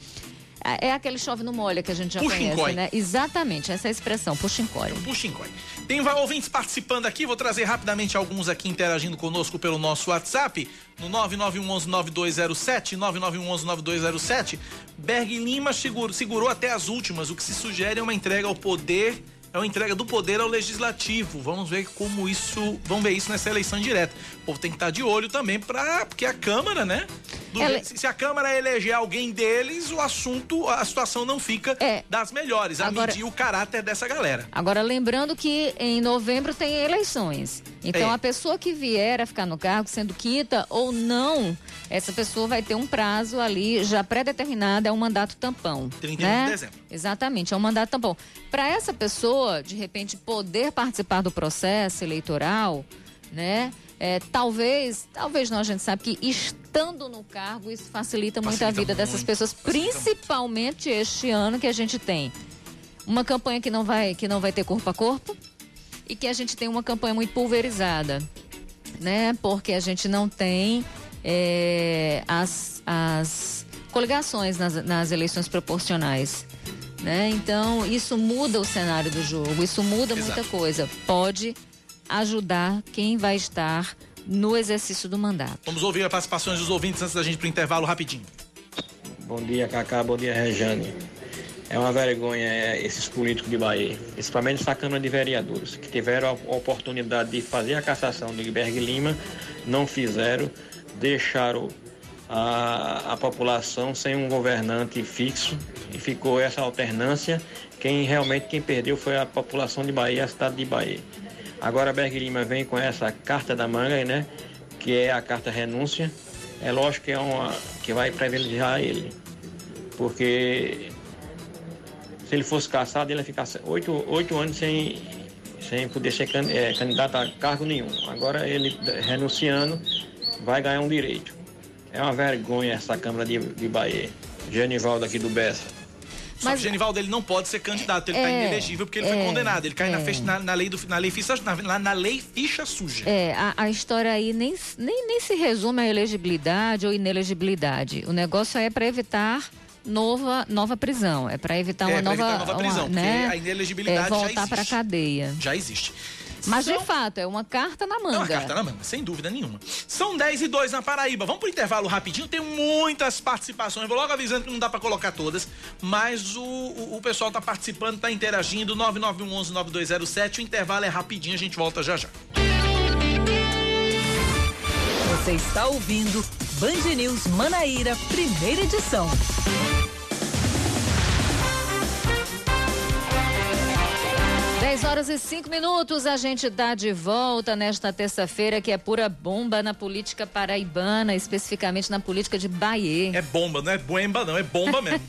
É, é aquele chove no molha que a gente já Puxincói. conhece, né? Exatamente, essa é a exprão, puxincói. Puxincói. Tem ouvintes participando aqui, vou trazer rapidamente alguns aqui interagindo conosco pelo nosso WhatsApp, no 9911-9207, 9911-9207. Berg Lima segurou, segurou até as últimas, o que se sugere é uma entrega ao poder, é uma entrega do poder ao legislativo. Vamos ver como isso, vamos ver isso nessa eleição direta. O povo tem que estar de olho também para porque a Câmara, né? do Ela- se se a Câmara eleger alguém deles, o assunto, a situação não fica das melhores, a É. Agora- medir o caráter dessa galera. Agora, lembrando que em novembro tem eleições. Então, É. a pessoa que vier a ficar no cargo, sendo quita ou não, essa pessoa vai ter um prazo ali já pré-determinado, é um mandato tampão. 31 né? de dezembro. Exatamente, é um mandato tampão. Para essa pessoa, de repente, poder participar do processo eleitoral, né? É, talvez, talvez não, a gente sabe que estando no cargo, isso facilita, muito a Facilita vida dessas muito, pessoas, principalmente este ano que a gente tem uma campanha que não vai que não vai ter corpo a corpo e que a gente tem uma campanha muito pulverizada, né? Porque a gente não tem é, as, as coligações nas, nas eleições proporcionais. Né? Então, isso muda o cenário do jogo, isso muda Exato. muita coisa. Pode ajudar quem vai estar no exercício do mandato. Vamos ouvir as participações dos ouvintes antes da gente ir pro intervalo rapidinho. Bom dia, Cacá. Bom dia, Rejane. É uma vergonha é, esses políticos de Bahia, principalmente essa Câmara de Vereadores, que tiveram a oportunidade de fazer a cassação do Berg Lima, não fizeram, deixaram a, a população sem um governante fixo e ficou essa alternância. Quem realmente quem perdeu foi a população de Bahia, a cidade de Bahia. Agora Berg Lima vem com essa carta da manga, né? Que é a carta renúncia. É lógico que é uma que vai privilegiar ele, porque se ele fosse caçado, ele ia ficar oito, oito anos sem, sem poder ser can- eh, candidato a cargo nenhum. Agora ele renunciando vai ganhar um direito. É uma vergonha essa Câmara de, de Bahia. Genivaldo aqui do Bessa. Só que o Genivaldo ele não pode ser candidato, ele está É, inelegível porque ele foi é, condenado. Ele cai na, é. fecha- na, na lei do na lei ficha na, na lei ficha suja. É, a, a história aí nem, nem, nem se resume a elegibilidade ou inelegibilidade. O negócio é para evitar nova, nova prisão, é para evitar É, uma nova, evitar nova uma, prisão, porque né, a inelegibilidade é, já voltar existe. para cadeia. Já existe. Mas de fato é uma carta na manga. É uma carta na manga, sem dúvida nenhuma. São 10 e 2 na Paraíba. Vamos pro intervalo rapidinho. Tem muitas participações. Vou logo avisando que não dá pra colocar todas. Mas o, o, o pessoal tá participando, tá interagindo. 9911-9207. O intervalo é rapidinho, a gente volta já já. Você está ouvindo Band News Manaíra, primeira edição. Dez horas e cinco minutos, a gente dá de volta nesta terça-feira que é pura bomba na política paraibana, especificamente na política de Bahia. É bomba, não é boemba, não, é bomba mesmo.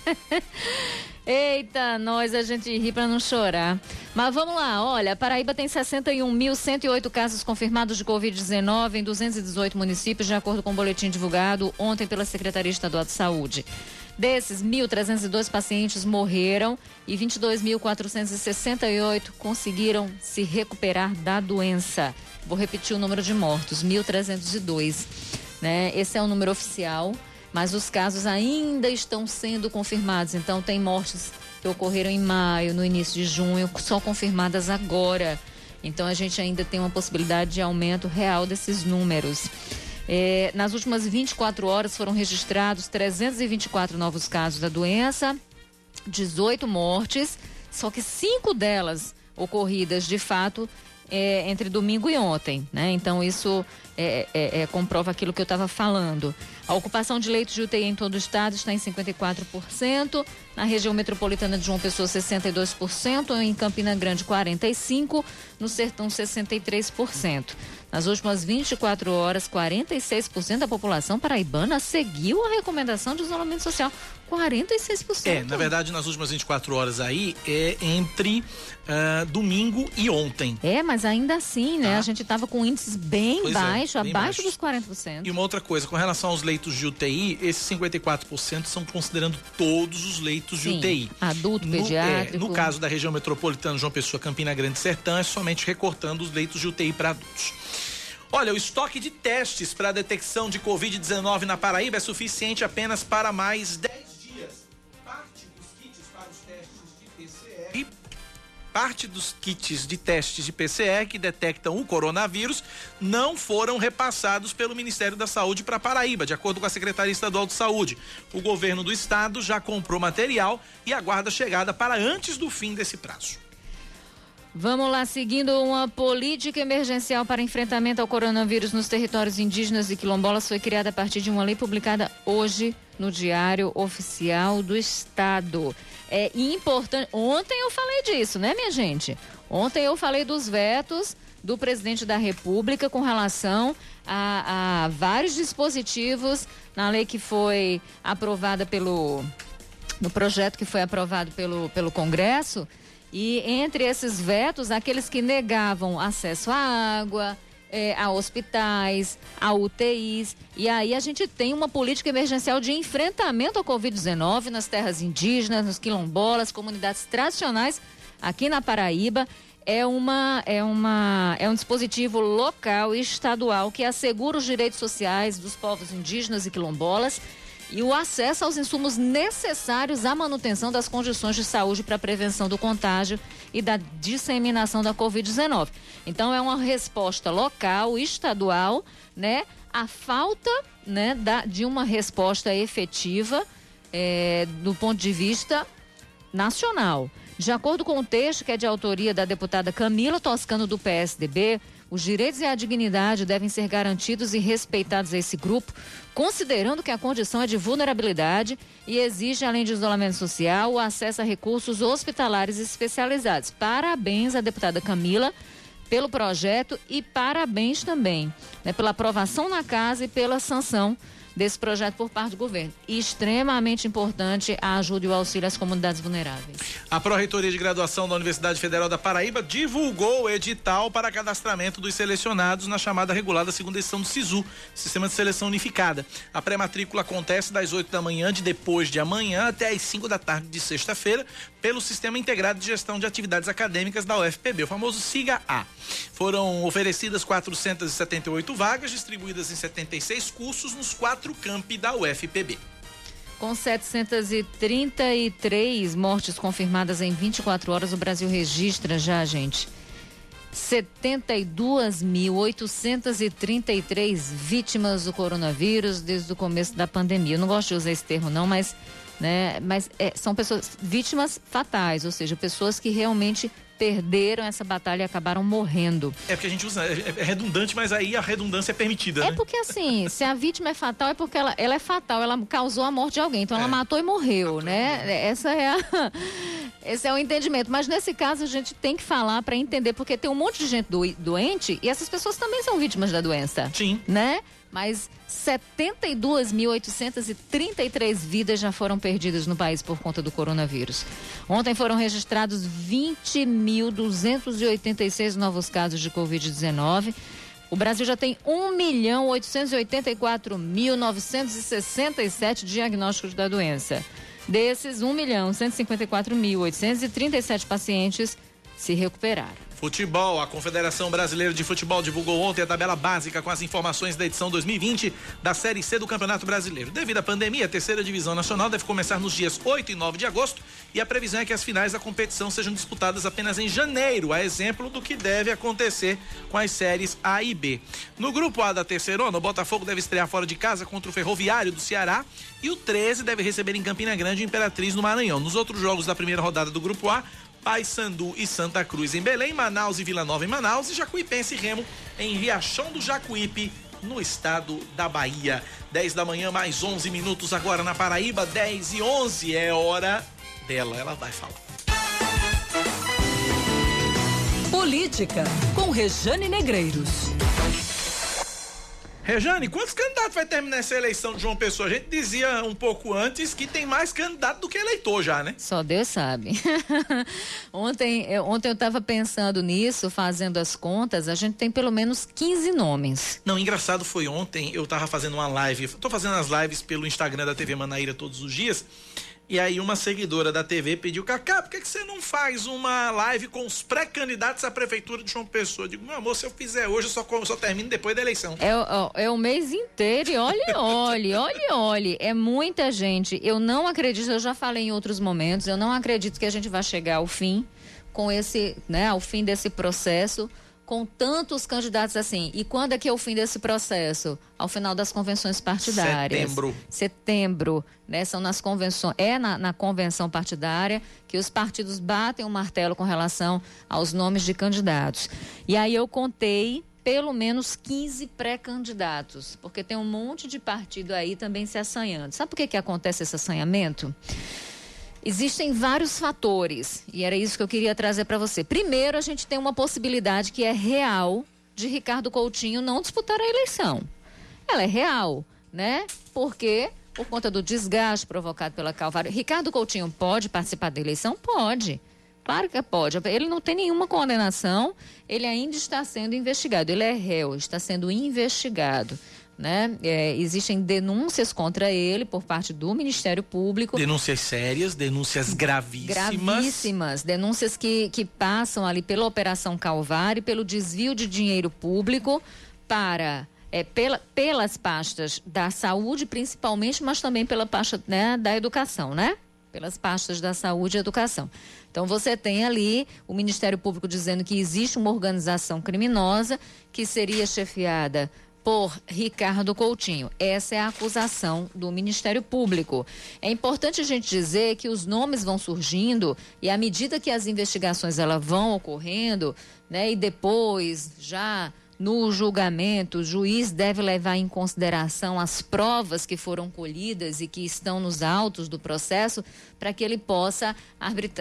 Eita, nós, a gente ri pra não chorar. Mas vamos lá, olha, Paraíba tem 61.108 casos confirmados de Covid-19 em 218 municípios, de acordo com o boletim divulgado ontem pela Secretaria Estadual de Saúde. Desses, 1.302 pacientes morreram e 22.468 conseguiram se recuperar da doença. Vou repetir o número de mortos, 1.302. Né? Esse é o número oficial, mas os casos ainda estão sendo confirmados. Então, tem mortes que ocorreram em maio, no início de junho, só confirmadas agora. Então, a gente ainda tem uma possibilidade de aumento real desses números. É, nas últimas 24 horas foram registrados 324 novos casos da doença, 18 mortes, só que cinco delas ocorridas de fato é, entre domingo e ontem, né? Então isso é, é, é, comprova aquilo que eu estava falando. A ocupação de leitos de UTI em todo o estado está em 54%, na região metropolitana de João Pessoa 62%, em Campina Grande 45%, no Sertão 63%. Nas últimas 24 horas, 46% da população paraibana seguiu a recomendação de isolamento social. 46%. É, na verdade, nas últimas 24 horas aí, é entre ah, domingo e ontem. É, mas ainda assim, né? A gente estava com índices bem Pois é, baixos, bem abaixo baixos. dos 40%. E uma outra coisa, com relação aos leitos de UTI, esses 54% são considerando todos os leitos de Sim, UTI. adulto, No- é, pediátrico. no caso da região metropolitana João Pessoa, Campina Grande Sertão, é somente recortando os leitos de UTI para adultos. Olha, o estoque de testes para a detecção de Covid-19 na Paraíba é suficiente apenas para mais 10 parte dos kits de testes de PCR que detectam o coronavírus não foram repassados pelo Ministério da Saúde para Paraíba, de acordo com a Secretaria Estadual de Saúde. O governo do estado já comprou material e aguarda chegada para antes do fim desse prazo. Vamos lá, seguindo uma política emergencial para enfrentamento ao coronavírus nos territórios indígenas e quilombolas foi criada a partir de uma lei publicada hoje no Diário Oficial do Estado. É importante. Ontem eu falei disso, né, minha gente? Ontem eu falei dos vetos do presidente da República com relação a, a vários dispositivos na lei que foi aprovada pelo. no projeto que foi aprovado pelo, pelo Congresso e entre esses vetos, aqueles que negavam acesso à água, é, a hospitais, a UTIs. E aí a gente tem uma política emergencial de enfrentamento ao Covid-19 nas terras indígenas, nos quilombolas, comunidades tradicionais aqui na Paraíba. É, uma, é, uma, é um dispositivo local e estadual que assegura os direitos sociais dos povos indígenas e quilombolas e o acesso aos insumos necessários à manutenção das condições de saúde para a prevenção do contágio e da disseminação da Covid-19. Então, é uma resposta local, estadual, né? A falta né, da, de uma resposta efetiva é, do ponto de vista nacional. De acordo com o texto, que é de autoria da deputada Camila Toscano, do PSDB, os direitos e a dignidade devem ser garantidos e respeitados a esse grupo, considerando que a condição é de vulnerabilidade e exige, além de isolamento social, o acesso a recursos hospitalares especializados. Parabéns à deputada Camila pelo projeto e parabéns também né, pela aprovação na casa e pela sanção desse projeto por parte do governo. Extremamente importante a ajuda e o auxílio às comunidades vulneráveis. A Pró-Reitoria de Graduação da Universidade Federal da Paraíba divulgou o edital para cadastramento dos selecionados na chamada regulada segunda edição do SISU, Sistema de Seleção Unificada. A pré-matrícula acontece das 8 da manhã de depois de amanhã até as 5 da tarde de sexta-feira pelo Sistema Integrado de Gestão de Atividades Acadêmicas da UFPB, o famoso SIGA-A. Foram oferecidas 478 vagas distribuídas em 76 cursos nos quatro campi da UFPB. Com 733 mortes confirmadas em 24 horas, o Brasil registra já, gente, 72.833 vítimas do coronavírus desde o começo da pandemia. Eu não gosto de usar esse termo, não, mas, né, mas é, são pessoas vítimas fatais, ou seja, pessoas que realmente perderam essa batalha e acabaram morrendo. É porque a gente usa, é, é redundante, mas aí a redundância é permitida, É né? porque assim, se a vítima é fatal, é porque ela, ela é fatal, ela causou a morte de alguém, então ela É. matou e morreu, né? Essa é a, esse é o entendimento. Mas nesse caso a gente tem que falar para entender, porque tem um monte de gente do- doente e essas pessoas também são vítimas da doença. Sim. Né? Mas 72.833 vidas já foram perdidas no país por conta do coronavírus. Ontem foram registrados 20.286 novos casos de Covid-19. O Brasil já tem 1.884.967 diagnósticos da doença. Desses, 1.154.837 pacientes se recuperaram. Futebol. A Confederação Brasileira de Futebol divulgou ontem a tabela básica com as informações da edição 2020 da Série C do Campeonato Brasileiro. Devido à pandemia, a terceira divisão nacional deve começar nos dias 8 e 9 de agosto e a previsão é que as finais da competição sejam disputadas apenas em janeiro, a exemplo do que deve acontecer com as séries A e B. No grupo A da terceirona, o Botafogo deve estrear fora de casa contra o Ferroviário do Ceará e o 13 deve receber em Campina Grande o Imperatriz no Maranhão. Nos outros jogos da primeira rodada do grupo A, Paysandu e Santa Cruz em Belém, Manaus e Vila Nova em Manaus e Jacuipense e Remo em Riachão do Jacuípe, no estado da Bahia. 10 da manhã, mais 11 minutos agora na Paraíba, 10 e 11 é hora dela, ela vai falar. Política, com Rejane Negreiros. Rejane, quantos candidatos vai terminar essa eleição de João Pessoa? A gente dizia um pouco antes que tem mais candidato do que eleitor já, né? Só Deus sabe. ontem, eu- ontem eu estava pensando nisso, fazendo as contas, a gente tem pelo menos 15 nomes. Não, engraçado foi ontem, eu tava fazendo uma live, tô fazendo as lives pelo Instagram da TV Manaíra todos os dias, e aí uma seguidora da TV pediu, Cacá, por que, que você não faz uma live com os pré-candidatos à prefeitura de João Pessoa? Eu digo, meu amor, se eu fizer hoje, eu só, só termino depois da eleição. É, o- é o mês inteiro e olhe, olhe, olhe, olhe. É muita gente. Eu não acredito, eu já falei em outros momentos, eu não acredito que a gente vai chegar ao fim. com esse, né, ao fim desse processo, com tantos candidatos assim. E quando é que é o fim desse processo? Ao final das convenções partidárias. Setembro. Setembro, né? São nas convenções, é na, na convenção partidária que os partidos batem o martelo com relação aos nomes de candidatos. E aí eu contei pelo menos 15 pré-candidatos, porque tem um monte de partido aí também se assanhando. Sabe por que, que acontece esse assanhamento? Existem vários fatores e era isso que eu queria trazer para você. Primeiro, a gente tem uma possibilidade que é real de Ricardo Coutinho não disputar a eleição. Ela é real, né? Porque por conta do desgaste provocado pela Calvário, Ricardo Coutinho pode participar da eleição? Pode. Claro que pode. Ele não tem nenhuma condenação, ele ainda está sendo investigado. Ele é réu, está sendo investigado. Né? É, existem denúncias contra ele por parte do Ministério Público. Denúncias sérias, denúncias gravíssimas. Gravíssimas, denúncias que, que passam ali pela Operação Calvário, pelo desvio de dinheiro público para é, pela, pelas pastas da saúde, principalmente, mas também pela pasta né, da educação, né? Pelas pastas da saúde e educação. Então você tem ali o Ministério Público dizendo que existe uma organização criminosa que seria chefiada por Ricardo Coutinho. Essa é a acusação do Ministério Público. É importante a gente dizer que os nomes vão surgindo e à medida que as investigações elas vão ocorrendo, né, e depois já no julgamento, o juiz deve levar em consideração as provas que foram colhidas e que estão nos autos do processo para que ele possa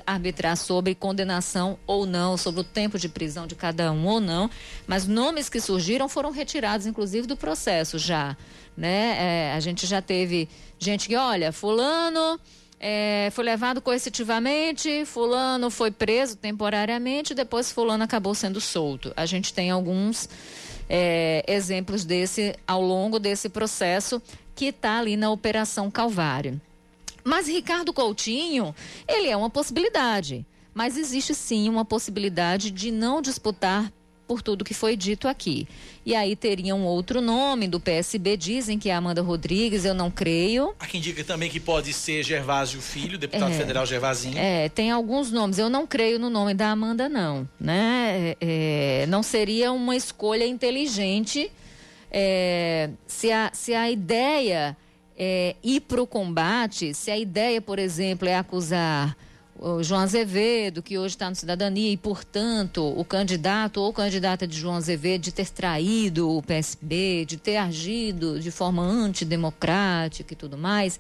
arbitrar sobre condenação ou não, sobre o tempo de prisão de cada um ou não. Mas nomes que surgiram foram retirados, inclusive, do processo já. Né? É, a gente já teve gente que, olha, fulano. É, foi levado coercitivamente, fulano foi preso temporariamente, depois fulano acabou sendo solto. A gente tem alguns é, exemplos desse ao longo desse processo que está ali na Operação Calvário. Mas Ricardo Coutinho, ele é uma possibilidade. Mas existe sim uma possibilidade de não disputar por tudo que foi dito aqui. E aí teria um outro nome do PSB, dizem que é Amanda Rodrigues, eu não creio. Há quem diga também que pode ser Gervásio Filho, deputado É. federal Gervasinho. É, tem alguns nomes. Eu não creio no nome da Amanda, não. Né? É, é, não seria uma escolha inteligente é, se, a, se a ideia é ir para o combate, se a ideia, por exemplo, é acusar o João Azevedo, que hoje está no Cidadania, e, portanto, o candidato ou candidata de João Azevedo de ter traído o PSB, de ter agido de forma antidemocrática e tudo mais,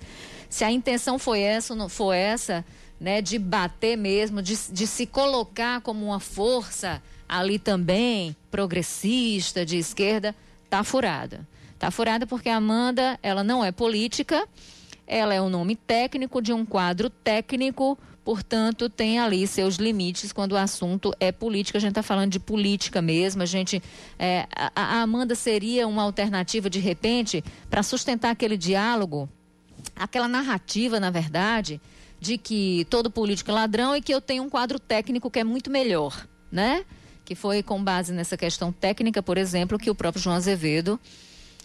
se a intenção foi essa, não foi essa, né, de bater mesmo, de, de se colocar como uma força ali também, progressista, de esquerda, tá furada. Tá furada porque a Amanda, ela não é política, ela é um nome técnico de um quadro técnico, portanto, tem ali seus limites quando o assunto é política. A gente está falando de política mesmo. A gente, é, a, a Amanda seria uma alternativa de repente para sustentar aquele diálogo, aquela narrativa, na verdade, de que todo político é ladrão e que eu tenho um quadro técnico que é muito melhor, né? Que foi com base nessa questão técnica, por exemplo, que o próprio João Azevedo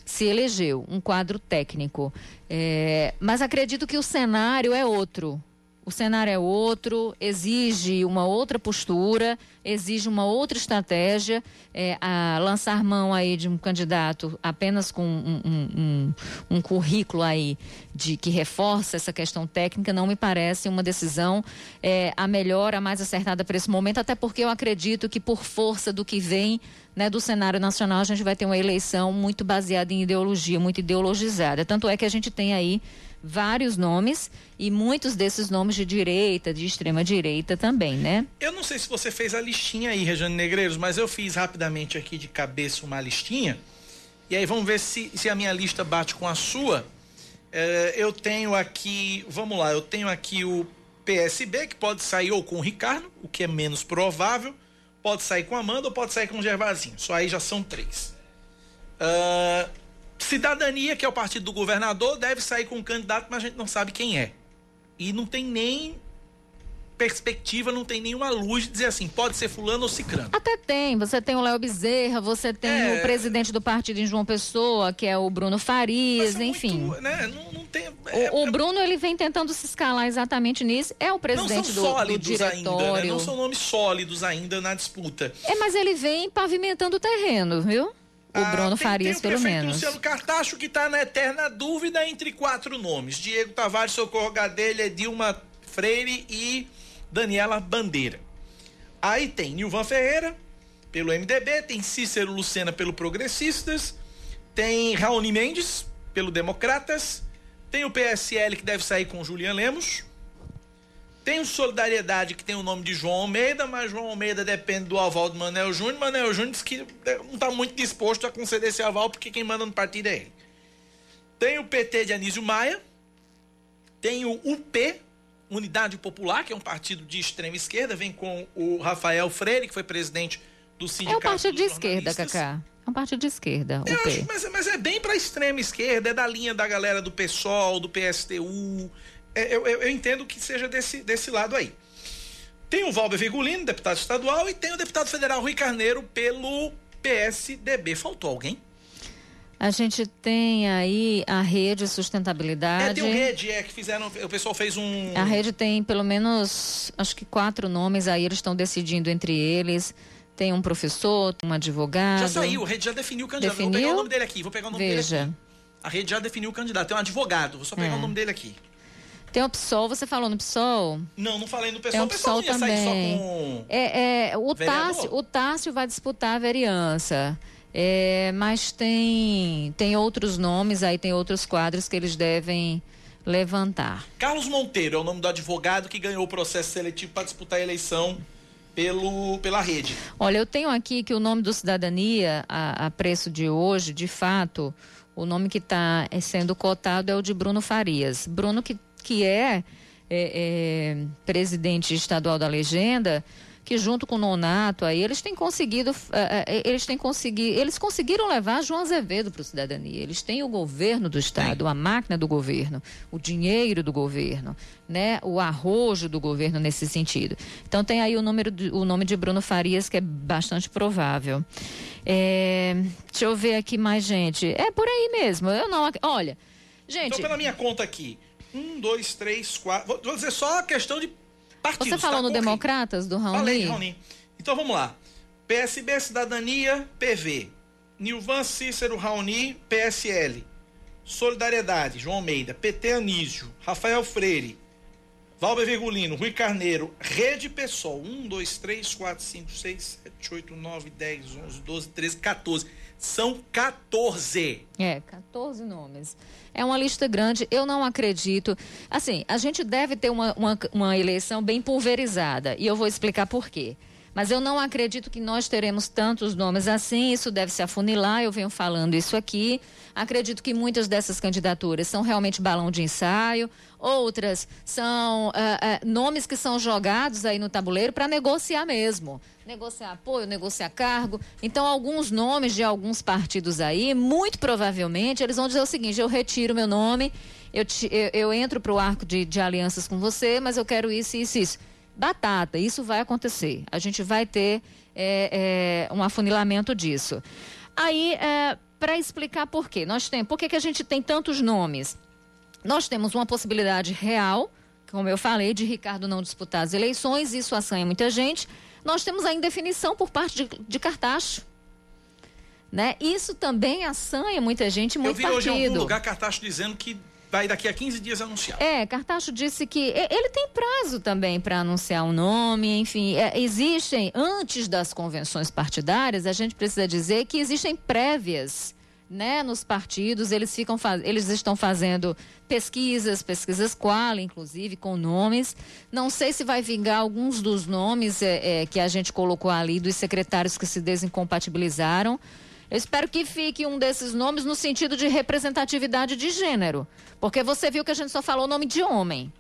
se elegeu, um quadro técnico. É, mas acredito que o cenário é outro. O cenário é outro, exige uma outra postura, exige uma outra estratégia. É, a lançar mão aí de um candidato apenas com um, um- um- um currículo aí de que reforça essa questão técnica não me parece uma decisão é, a melhor, a mais acertada para esse momento, até porque eu acredito que por força do que vem né, do cenário nacional, a gente vai ter uma eleição muito baseada em ideologia, muito ideologizada. Tanto é que a gente tem aí vários nomes e muitos desses nomes de direita, de extrema direita também, né? Eu não sei se você fez a listinha aí, Regiane Negreiros, mas eu fiz rapidamente aqui de cabeça uma listinha. E aí vamos ver se, se a minha lista bate com a sua. É, eu tenho aqui, vamos lá, eu tenho aqui o PSB, que pode sair ou com o Ricardo, o que é menos provável. Pode sair com a Amanda ou pode sair com o Gervazinho. Só aí já são três. Ah, Cidadania, que é o partido do governador, deve sair com um candidato, mas a gente não sabe quem é. E não tem nem perspectiva, não tem nenhuma luz de dizer assim, pode ser fulano ou cicrano. Até tem, você tem o Léo Bezerra, você tem É. o presidente do partido em João Pessoa, que é o Bruno Farias, enfim. Né? Não, não tem, O, o, Bruno ele vem tentando se escalar exatamente nisso. É o presidente do, do, diretório. Ainda, né? Não são nomes sólidos ainda na disputa. É, mas ele vem pavimentando o terreno, viu? O ah, Bruno tem, Farias, tem o pelo menos. Luciano Cartacho, que está na eterna dúvida entre quatro nomes: Diego Tavares, Socorro Gadelha, Dilma Freire e Daniela Bandeira. Aí tem Nilvan Ferreira, pelo MDB, tem Cícero Lucena, pelo Progressistas, tem Raoni Mendes, pelo Democratas, tem o PSL, que deve sair com Julian Lemos, tem o Solidariedade, que tem o nome de João Almeida, mas João Almeida depende do aval do Manel Júnior. Manel Júnior disse que não está muito disposto a conceder esse aval, porque quem manda no partido é ele. Tem o PT de Anísio Maia, tem o UP, Unidade Popular, que é um partido de extrema esquerda, vem com o Rafael Freire, que foi presidente do sindicato. É um partido de esquerda, Cacá. É um partido de esquerda. Eu acho, mas, mas, é bem para extrema esquerda, é da linha da galera do PSOL, do PSTU. É, eu, eu, eu, entendo que seja desse, desse lado aí. Tem o Valber Virgulino, deputado estadual, e tem o deputado federal Rui Carneiro pelo PSDB. Faltou alguém? A gente tem aí a rede sustentabilidade. É, tem o rede, é, que fizeram, o pessoal fez um... A rede tem pelo menos, acho que quatro nomes aí, eles estão decidindo entre eles. Tem um professor, um advogado. Já saiu, a rede já definiu o candidato. Definiu? Vou pegar o nome dele aqui, vou pegar o nome Veja. dele aqui. A rede já definiu o candidato, tem um advogado, vou só pegar é. o nome dele aqui. Tem o PSOL, você falou no PSOL? Não, não falei no PSOL. É o PSOL, PSOL também. É, é, o, Tássio, o Tássio vai disputar a vereança. É, mas tem, tem outros nomes, aí tem outros quadros que eles devem levantar. Carlos Monteiro é o nome do advogado que ganhou o processo seletivo para disputar a eleição pelo, pela rede. Olha, eu tenho aqui que o nome do Cidadania, a, a preço de hoje, de fato, o nome que está sendo cotado é o de Bruno Farias. Bruno que, que é, é, é presidente estadual da legenda, que junto com o Nonato aí eles têm conseguido eh, eh, eles têm conseguido eles conseguiram levar João Azevedo para o cidadania. Eles têm o governo do estado Sim. a máquina do governo o dinheiro do governo né o arrojo do governo nesse sentido. Então tem aí o número o nome de Bruno Farias que é bastante provável. É, deixa eu ver aqui mais gente. É por aí mesmo. Eu não olha gente então pela minha conta aqui um dois três quatro vou dizer só a questão de partidos. Você falou tá? no Democratas do Raoni? Falei, Raoni. Então vamos lá. PSB, Cidadania, PV. Nilvan Cícero Raoni, PSL. Solidariedade, João Almeida. PT Anísio, Rafael Freire. Valber Virgulino, Rui Carneiro, Rede Pessoal. 1, 2, 3, 4, 5, 6, 7, 8, 9, 10, 11, 12, 13, 14. São 14. É, 14 nomes. É uma lista grande, eu não acredito. Assim, a gente deve ter uma, uma, uma eleição bem pulverizada, e eu vou explicar por quê. Mas eu não acredito que nós teremos tantos nomes assim, isso deve se afunilar, eu venho falando isso aqui. Acredito que muitas dessas candidaturas são realmente balão de ensaio, outras são uh, uh, nomes que são jogados aí no tabuleiro para negociar mesmo. Negociar apoio, negociar cargo. Então, alguns nomes de alguns partidos aí, muito provavelmente, eles vão dizer o seguinte: eu retiro meu nome, eu, te, eu, eu entro para o arco de, de alianças com você, mas eu quero isso, isso, isso batata. Isso vai acontecer. A gente vai ter é, é, um afunilamento disso. Aí, é, para explicar por quê, nós temos, por que, que a gente tem tantos nomes? Nós temos uma possibilidade real, como eu falei, de Ricardo não disputar as eleições, isso assanha muita gente. Nós temos a indefinição por parte de, de Cartacho. Né? Isso também assanha muita gente, muito partido. Eu vi partido. hoje em algum lugar Cartacho dizendo que vai daqui a 15 dias anunciar. É, Cartacho disse que ele tem prazo também para anunciar o um nome, enfim, é, existem, antes das convenções partidárias, a gente precisa dizer que existem prévias. Né, nos partidos, eles ficam eles estão fazendo pesquisas, pesquisas qual, inclusive, com nomes. Não sei se vai vingar alguns dos nomes é, é, que a gente colocou ali dos secretários que se desincompatibilizaram. Eu espero que fique um desses nomes no sentido de representatividade de gênero. Porque você viu que a gente só falou nome de homem.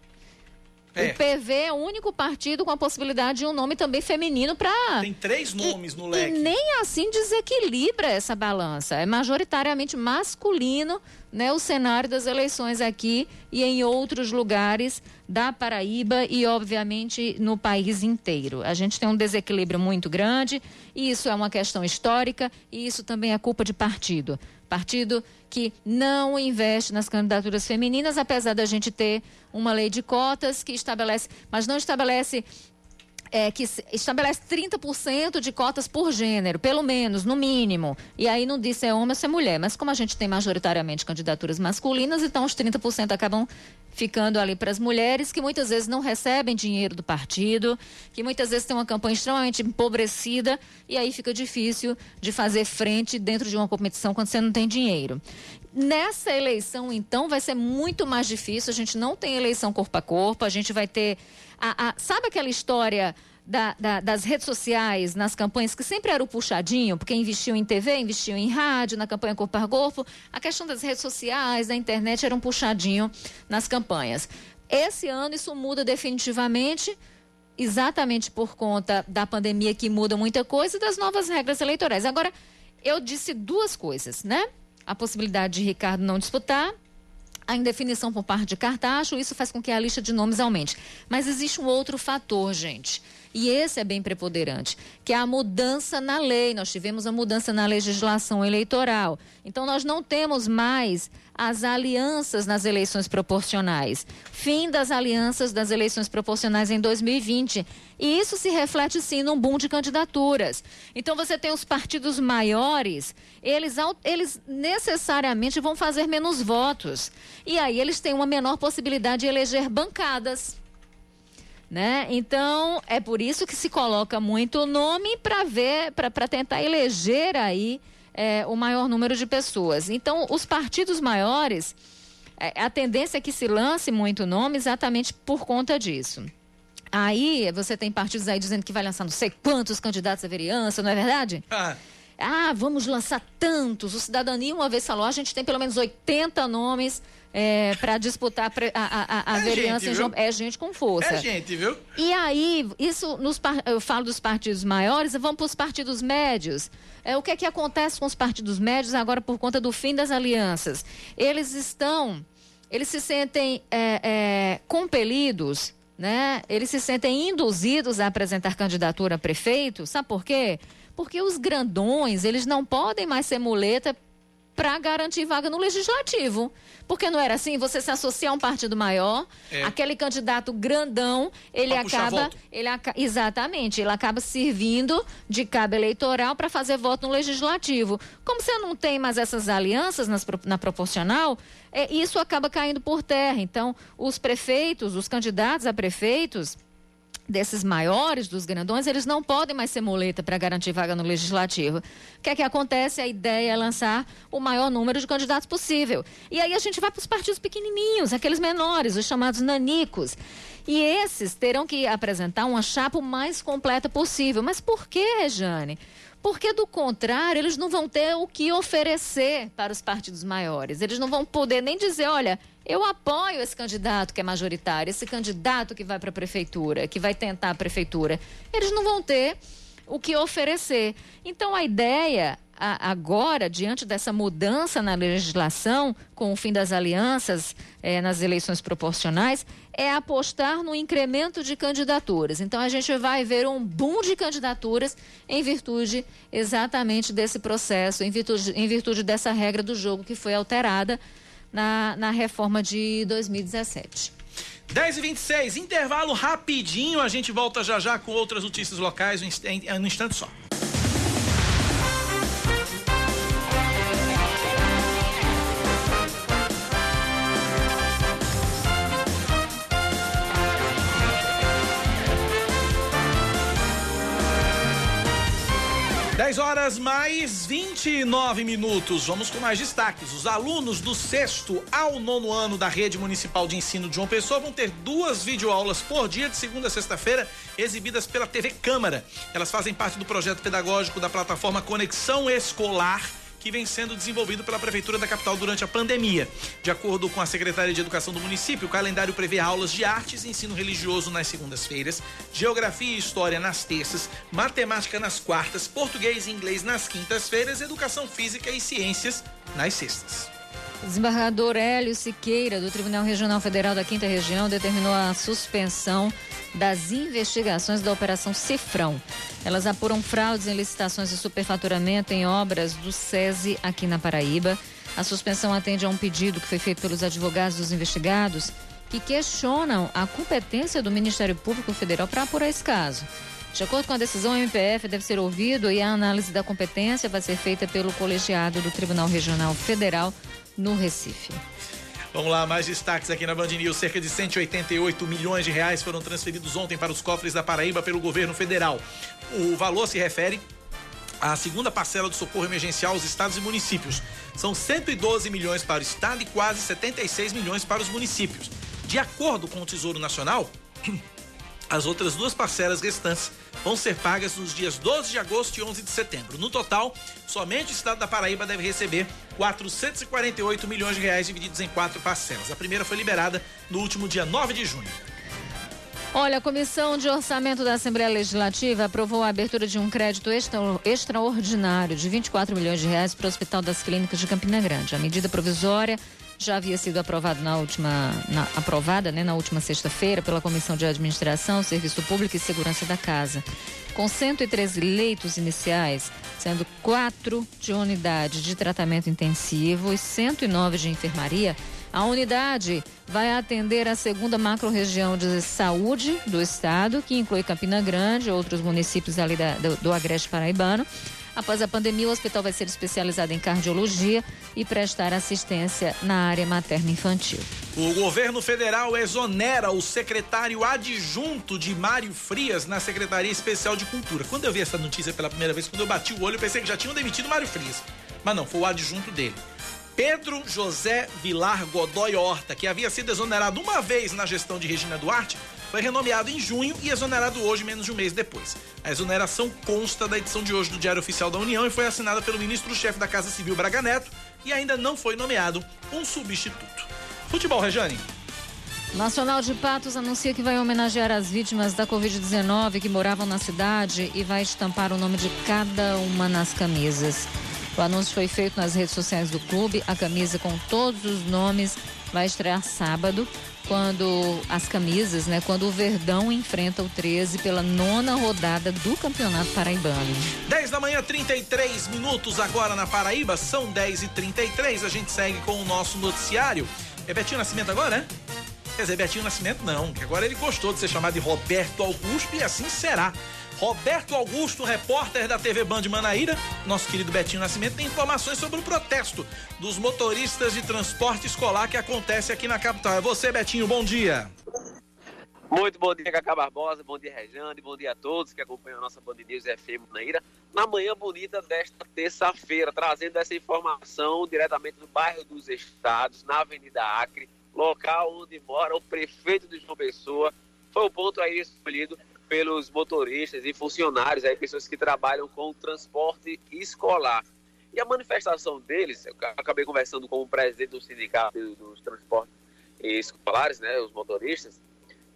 É. O PV é o único partido com a possibilidade de um nome também feminino para. Tem três nomes e, no leque. E nem assim desequilibra essa balança. É majoritariamente masculino né, o cenário das eleições aqui e em outros lugares da Paraíba e, obviamente, no país inteiro. A gente tem um desequilíbrio muito grande e isso é uma questão histórica e isso também é culpa de partido. Partido que não investe nas candidaturas femininas, apesar da gente ter uma lei de cotas que estabelece, mas não estabelece é, que estabelece 30% de cotas por gênero, pelo menos, no mínimo. E aí não diz se é homem ou se é mulher. Mas como a gente tem majoritariamente candidaturas masculinas, então os 30% acabam ficando ali para as mulheres, que muitas vezes não recebem dinheiro do partido, que muitas vezes têm uma campanha extremamente empobrecida, e aí fica difícil de fazer frente dentro de uma competição quando você não tem dinheiro. Nessa eleição, então, vai ser muito mais difícil. A gente não tem eleição corpo a corpo, a gente vai ter a, a, sabe aquela história da, da, das redes sociais nas campanhas, que sempre era o puxadinho, porque investiu em TV, investiu em rádio, na campanha Corpo a Corpo. A questão das redes sociais, da internet, era um puxadinho nas campanhas. Esse ano isso muda definitivamente, exatamente por conta da pandemia que muda muita coisa e das novas regras eleitorais. Agora, eu disse duas coisas, né? A possibilidade de Ricardo não disputar a indefinição por parte de Cartacho, isso faz com que a lista de nomes aumente. Mas existe um outro fator, gente. E esse é bem preponderante, que é a mudança na lei. Nós tivemos a mudança na legislação eleitoral. Então, nós não temos mais as alianças nas eleições proporcionais. Fim das alianças das eleições proporcionais em 2020. E isso se reflete, sim, num boom de candidaturas. Então, você tem os partidos maiores, eles, eles necessariamente vão fazer menos votos. E aí, eles têm uma menor possibilidade de eleger bancadas. Né? Então, é por isso que se coloca muito nome para ver, para tentar eleger aí é, o maior número de pessoas. Então, os partidos maiores, é, a tendência é que se lance muito nome exatamente por conta disso. Aí você tem partidos aí dizendo que vai lançar não sei quantos candidatos à vereança, não é verdade? Ah. Ah, vamos lançar tantos. O Cidadania uma vez falou, a gente tem pelo menos 80 nomes é, para disputar a, a, a é vereança gente, em João É gente com força. É gente, viu? E aí, isso nos, eu falo dos partidos maiores, vamos para os partidos médios. É, o que é que acontece com os partidos médios agora por conta do fim das alianças? Eles estão, eles se sentem é, é, compelidos, né? Eles se sentem induzidos a apresentar candidatura a prefeito. Sabe por quê? Porque os grandões, eles não podem mais ser muleta para garantir vaga no legislativo. Porque não era assim? Você se associa a um partido maior, é. aquele candidato grandão, ele pra acaba. Ele, exatamente, ele acaba servindo de cabo eleitoral para fazer voto no legislativo. Como você não tem mais essas alianças nas, na proporcional, é, isso acaba caindo por terra. Então, os prefeitos, os candidatos a prefeitos desses maiores, dos grandões, eles não podem mais ser muleta para garantir vaga no legislativo. O que é que acontece? A ideia é lançar o maior número de candidatos possível. E aí a gente vai para os partidos pequenininhos, aqueles menores, os chamados nanicos. E esses terão que apresentar uma chapa o mais completa possível. Mas por que, Rejane? Porque, do contrário, eles não vão ter o que oferecer para os partidos maiores. Eles não vão poder nem dizer, olha, eu apoio esse candidato que é majoritário, esse candidato que vai para a prefeitura, que vai tentar a prefeitura. Eles não vão ter o que oferecer. Então, a ideia agora, diante dessa mudança na legislação, com o fim das alianças eh, nas eleições proporcionais, é apostar no incremento de candidaturas. Então, a gente vai ver um boom de candidaturas em virtude exatamente desse processo, em virtude, em virtude dessa regra do jogo que foi alterada na, na reforma de 2017. 10 e 26 intervalo rapidinho, a gente volta já já com outras notícias locais no instante só. 10 horas mais 29 minutos. Vamos com mais destaques. Os alunos do sexto ao nono ano da Rede Municipal de Ensino de João Pessoa vão ter duas videoaulas por dia, de segunda a sexta-feira, exibidas pela TV Câmara. Elas fazem parte do projeto pedagógico da plataforma Conexão Escolar que vem sendo desenvolvido pela Prefeitura da capital durante a pandemia. De acordo com a Secretaria de Educação do município, o calendário prevê aulas de artes e ensino religioso nas segundas-feiras, geografia e história nas terças, matemática nas quartas, português e inglês nas quintas-feiras, educação física e ciências nas sextas. Desembargador Hélio Siqueira, do Tribunal Regional Federal da Quinta Região, determinou a suspensão das investigações da Operação Cifrão. Elas apuram fraudes em licitações de superfaturamento em obras do SESI aqui na Paraíba. A suspensão atende a um pedido que foi feito pelos advogados dos investigados que questionam a competência do Ministério Público Federal para apurar esse caso. De acordo com a decisão, o MPF deve ser ouvido e a análise da competência vai ser feita pelo colegiado do Tribunal Regional Federal no Recife. Vamos lá, mais destaques aqui na Band News. Cerca de 188 milhões de reais foram transferidos ontem para os cofres da Paraíba pelo governo federal. O valor se refere à segunda parcela do socorro emergencial aos estados e municípios. São 112 milhões para o estado e quase 76 milhões para os municípios. De acordo com o Tesouro Nacional, as outras duas parcelas restantes vão ser pagas nos dias 12 de agosto e 11 de setembro. No total, somente o estado da Paraíba deve receber 448 milhões de reais divididos em quatro parcelas. A primeira foi liberada no último dia 9 de junho. Olha, a Comissão de Orçamento da Assembleia Legislativa aprovou a abertura de um crédito extra, extraordinário de 24 milhões de reais para o Hospital das Clínicas de Campina Grande. A medida provisória já havia sido aprovado na última, na, aprovada né, na última sexta-feira pela Comissão de Administração, Serviço Público e Segurança da Casa. Com 113 leitos iniciais, sendo quatro de unidade de tratamento intensivo e 109 de enfermaria, a unidade vai atender a segunda macro-região de saúde do estado, que inclui Campina Grande e outros municípios ali da, do, do Agreste Paraibano Após a pandemia, o hospital vai ser especializado em cardiologia e prestar assistência na área materno-infantil. O governo federal exonera o secretário adjunto de Mário Frias na Secretaria Especial de Cultura. Quando eu vi essa notícia pela primeira vez, quando eu bati o olho, eu pensei que já tinham demitido Mário Frias. Mas não, foi o adjunto dele. Pedro José Vilar Godoy Horta, que havia sido exonerado uma vez na gestão de Regina Duarte, foi renomeado em junho e exonerado hoje, menos de um mês depois. A exoneração consta da edição de hoje do Diário Oficial da União e foi assinada pelo ministro-chefe da Casa Civil Braga Neto e ainda não foi nomeado um substituto. Futebol, Rejane. Nacional de Patos anuncia que vai homenagear as vítimas da Covid-19 que moravam na cidade e vai estampar o nome de cada uma nas camisas. O anúncio foi feito nas redes sociais do clube. A camisa com todos os nomes vai estrear sábado quando as camisas, né? Quando o Verdão enfrenta o 13 pela nona rodada do Campeonato Paraibano. 10 da manhã, 33 minutos agora na Paraíba, são 10 e 33 A gente segue com o nosso noticiário. É Betinho Nascimento agora, né? Quer dizer, Betinho Nascimento não, que agora ele gostou de ser chamado de Roberto Augusto e assim será. Roberto Augusto, repórter da TV Band Manaíra, nosso querido Betinho Nascimento, tem informações sobre o protesto dos motoristas de transporte escolar que acontece aqui na capital. É você, Betinho, bom dia. Muito bom dia, Cacá Barbosa, bom dia, Rejane, bom dia a todos que acompanham a nossa Band News FM Manaíra, na manhã bonita desta terça-feira, trazendo essa informação diretamente do bairro dos Estados, na Avenida Acre, local onde mora o prefeito de João Pessoa, foi o ponto aí escolhido pelos motoristas e funcionários, aí, pessoas que trabalham com o transporte escolar. E a manifestação deles, eu acabei conversando com o presidente do sindicato dos transportes escolares, né, os motoristas,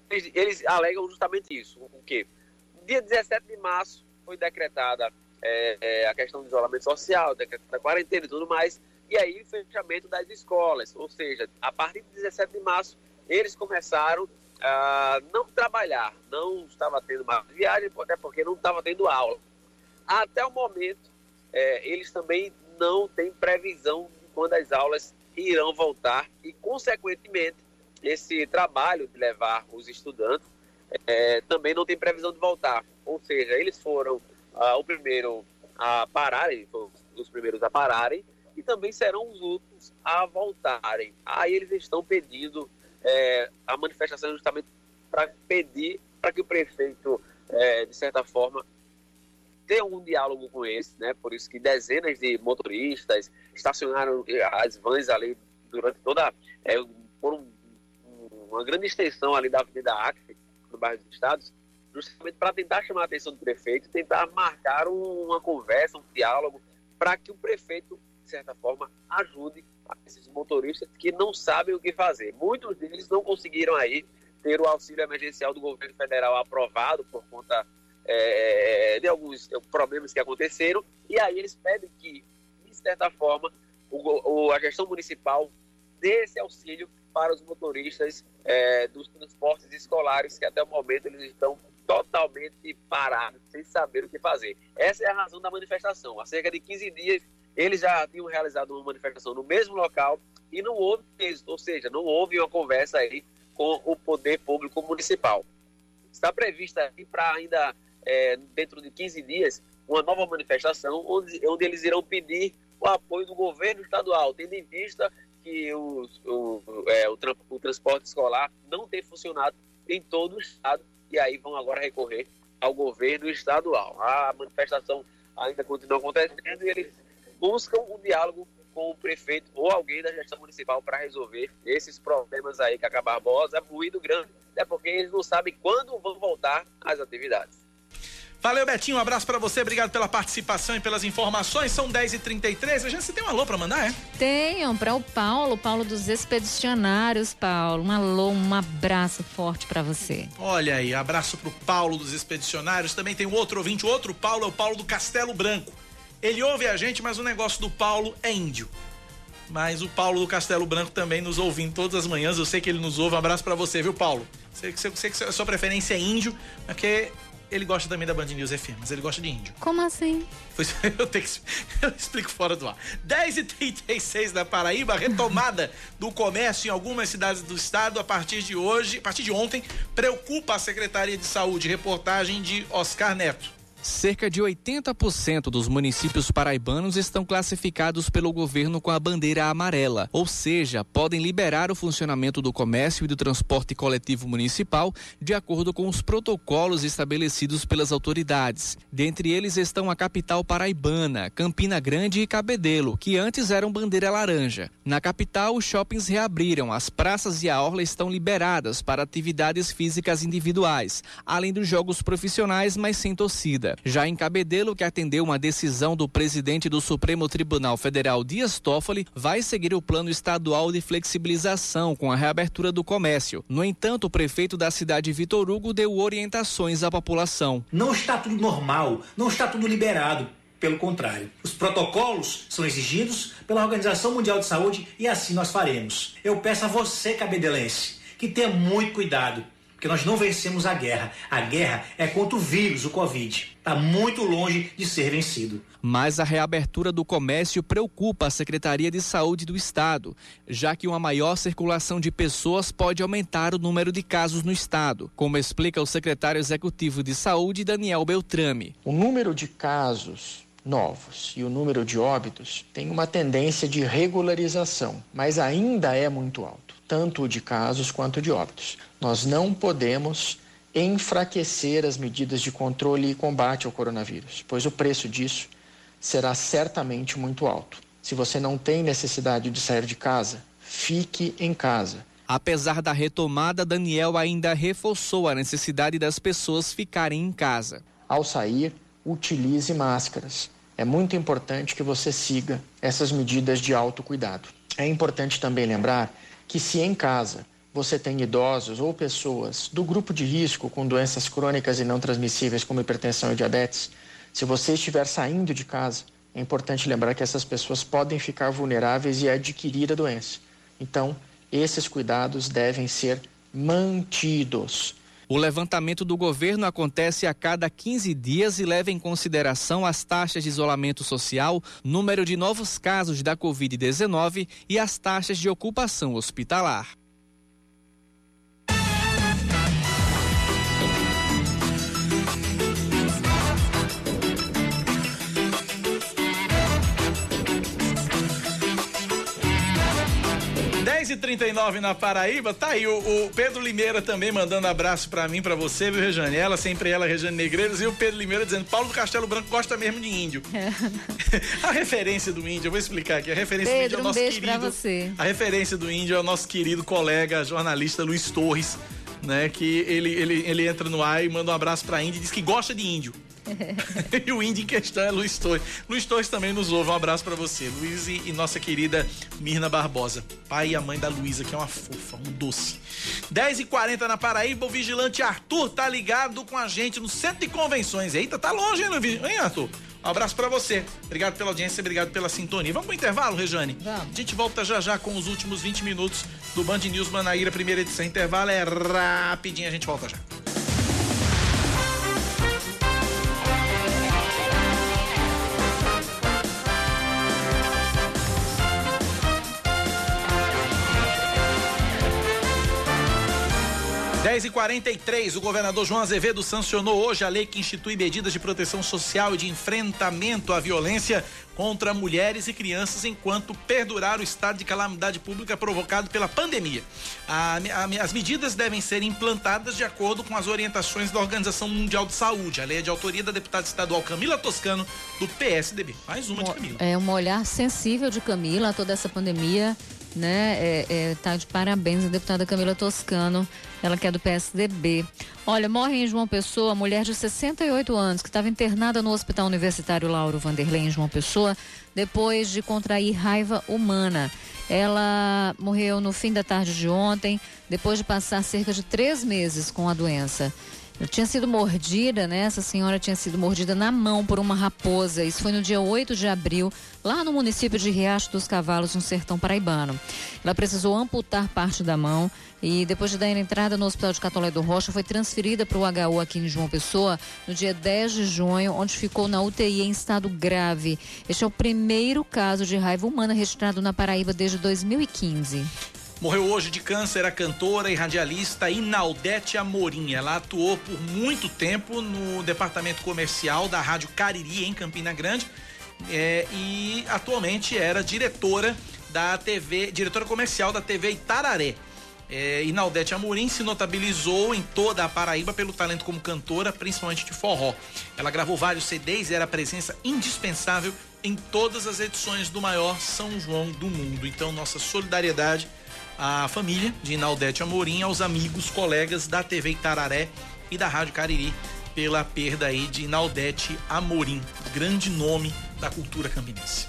eles, eles alegam justamente isso, o quê? Dia 17 de março foi decretada é, é, a questão do isolamento social, decretada quarentena e tudo mais, e aí o fechamento das escolas, ou seja, a partir de 17 de março, eles começaram uh, não trabalhar, não estava tendo mais viagem, até porque não estava tendo aula. Até o momento, é, eles também não têm previsão de quando as aulas irão voltar e, consequentemente, esse trabalho de levar os estudantes é, também não tem previsão de voltar. Ou seja, eles foram uh, o primeiro a pararem, os primeiros a pararem, também serão os a voltarem. Aí eles estão pedindo é, a manifestação justamente para pedir para que o prefeito, é, de certa forma, tenha um diálogo com esse, né? Por isso que dezenas de motoristas estacionaram as vans ali durante toda, é, por um, uma grande extensão ali da Avenida Acre, no bairro dos Estados, justamente para tentar chamar a atenção do prefeito, tentar marcar uma conversa, um diálogo, para que o prefeito, certa forma, ajude esses motoristas que não sabem o que fazer. Muitos deles não conseguiram aí ter o auxílio emergencial do governo federal aprovado por conta é, de alguns problemas que aconteceram, e aí eles pedem que, de certa forma, o, o, a gestão municipal dê esse auxílio para os motoristas é, dos transportes escolares que até o momento eles estão totalmente parados, sem saber o que fazer. Essa é a razão da manifestação. Há cerca de 15 dias eles já tinham realizado uma manifestação no mesmo local e não houve êxito, ou seja, não houve uma conversa aí com o poder público municipal. Está prevista para ainda é, dentro de 15 dias uma nova manifestação onde, onde eles irão pedir o apoio do governo estadual, tendo em vista que o, o, é, o, o transporte escolar não tem funcionado em todo o estado e aí vão agora recorrer ao governo estadual. A manifestação ainda continua acontecendo e eles buscam um diálogo com o prefeito ou alguém da gestão municipal para resolver esses problemas aí que a Barbosa é muito grande, até porque eles não sabem quando vão voltar às atividades. Valeu, Betinho. Um abraço para você. Obrigado pela participação e pelas informações. São 10h33. A gente você tem um alô para mandar, é? Tenho, para o Paulo, Paulo dos Expedicionários, Paulo. Um alô, um abraço forte para você. Olha aí, abraço pro Paulo dos Expedicionários. Também tem um outro ouvinte, o outro Paulo é o Paulo do Castelo Branco. Ele ouve a gente, mas o negócio do Paulo é índio. Mas o Paulo do Castelo Branco também nos ouvindo todas as manhãs. Eu sei que ele nos ouve. Um abraço para você, viu, Paulo? Sei, sei, sei que a sua preferência é índio, porque ele gosta também da Band News FM, mas ele gosta de índio. Como assim? Eu tenho que eu explico fora do ar. 10h36 da Paraíba, retomada do comércio em algumas cidades do estado a partir de hoje, a partir de ontem, preocupa a Secretaria de Saúde. Reportagem de Oscar Neto. Cerca de 80% dos municípios paraibanos estão classificados pelo governo com a bandeira amarela, ou seja, podem liberar o funcionamento do comércio e do transporte coletivo municipal de acordo com os protocolos estabelecidos pelas autoridades. Dentre eles estão a capital paraibana, Campina Grande e Cabedelo, que antes eram bandeira laranja. Na capital, os shoppings reabriram, as praças e a orla estão liberadas para atividades físicas individuais, além dos jogos profissionais, mas sem torcida. Já em Cabedelo, que atendeu uma decisão do presidente do Supremo Tribunal Federal, Dias Toffoli, vai seguir o plano estadual de flexibilização com a reabertura do comércio. No entanto, o prefeito da cidade, Vitor Hugo, deu orientações à população. Não está tudo normal, não está tudo liberado. Pelo contrário, os protocolos são exigidos pela Organização Mundial de Saúde e assim nós faremos. Eu peço a você, cabedelense, que tenha muito cuidado porque nós não vencemos a guerra. A guerra é contra o vírus, o Covid. Está muito longe de ser vencido. Mas a reabertura do comércio preocupa a Secretaria de Saúde do Estado, já que uma maior circulação de pessoas pode aumentar o número de casos no Estado, como explica o secretário executivo de Saúde, Daniel Beltrame. O número de casos novos e o número de óbitos tem uma tendência de regularização, mas ainda é muito alto, tanto de casos quanto de óbitos. Nós não podemos enfraquecer as medidas de controle e combate ao coronavírus, pois o preço disso será certamente muito alto. Se você não tem necessidade de sair de casa, fique em casa. Apesar da retomada, Daniel ainda reforçou a necessidade das pessoas ficarem em casa. Ao sair, utilize máscaras. É muito importante que você siga essas medidas de autocuidado. É importante também lembrar que, se em casa você tem idosos ou pessoas do grupo de risco com doenças crônicas e não transmissíveis, como hipertensão e diabetes, se você estiver saindo de casa, é importante lembrar que essas pessoas podem ficar vulneráveis e adquirir a doença. Então, esses cuidados devem ser mantidos. O levantamento do governo acontece a cada 15 dias e leva em consideração as taxas de isolamento social, número de novos casos da Covid-19 e as taxas de ocupação hospitalar. 10h39 na Paraíba, tá aí o, o, Pedro Limeira também mandando abraço para mim, para você, viu, Rejane? Ela, sempre ela, Rejane Negreiros, e o Pedro Limeira dizendo: Paulo do Castelo Branco gosta mesmo de índio. É. a referência do índio, eu vou explicar aqui. A referência Pedro, do índio é o nosso um beijo querido. Você. A referência do índio é o nosso querido colega, jornalista Luiz Torres, né? Que ele, ele, ele entra no ar e manda um abraço pra índio e diz que gosta de índio. e o índio em questão é Luiz Torres. Luiz Torres também nos ouve. Um abraço para você, Luiz e, e, nossa querida Mirna Barbosa. Pai e a mãe da Luísa, que é uma fofa, um doce. 10h40 na Paraíba, o vigilante Arthur tá ligado com a gente no centro de convenções. Eita, tá longe, hein, hein Arthur? Um abraço para você. Obrigado pela audiência, obrigado pela sintonia. Vamos pro intervalo, Rejane? Vamos. A gente volta já já com os últimos 20 minutos do Band News Manaíra, primeira edição. Intervalo é rapidinho, a gente volta já. 10 e 43 o governador João Azevedo sancionou hoje a lei que institui medidas de proteção social e de enfrentamento à violência contra mulheres e crianças enquanto perdurar o estado de calamidade pública provocado pela pandemia. A, a, as medidas devem ser implantadas de acordo com as orientações da Organização Mundial de Saúde. A lei é de autoria da deputada estadual Camila Toscano, do PSDB. Mais uma de Camila. É um olhar sensível de Camila a toda essa pandemia né? É, é, tá de parabéns a deputada Camila Toscano, ela que é do PSDB. Olha, morre em João Pessoa, mulher de 68 anos, que estava internada no Hospital Universitário Lauro Vanderlei em João Pessoa, depois de contrair raiva humana. Ela morreu no fim da tarde de ontem, depois de passar cerca de três meses com a doença. Tinha sido mordida, né? Essa senhora tinha sido mordida na mão por uma raposa. Isso foi no dia 8 de abril lá no município de Riacho dos Cavalos, no sertão paraibano. Ela precisou amputar parte da mão e depois de dar entrada no Hospital de Catolé do Rocha, foi transferida para o HU aqui em João Pessoa no dia 10 de junho, onde ficou na UTI em estado grave. Este é o primeiro caso de raiva humana registrado na Paraíba desde 2015. Morreu hoje de câncer a cantora e radialista Inaldete Amorim. Ela atuou por muito tempo no departamento comercial da Rádio Cariri, em Campina Grande é, e atualmente era diretora da TV, diretora comercial da TV Itararé. É, Inaldete Amorim se notabilizou em toda a Paraíba pelo talento como cantora, principalmente de forró. Ela gravou vários CDs e era presença indispensável em todas as edições do maior São João do mundo. Então, nossa solidariedade à família de Inaldete Amorim, aos amigos, colegas da TV Itararé e da Rádio Cariri pela perda aí de Naldete Amorim, grande nome da cultura campinense.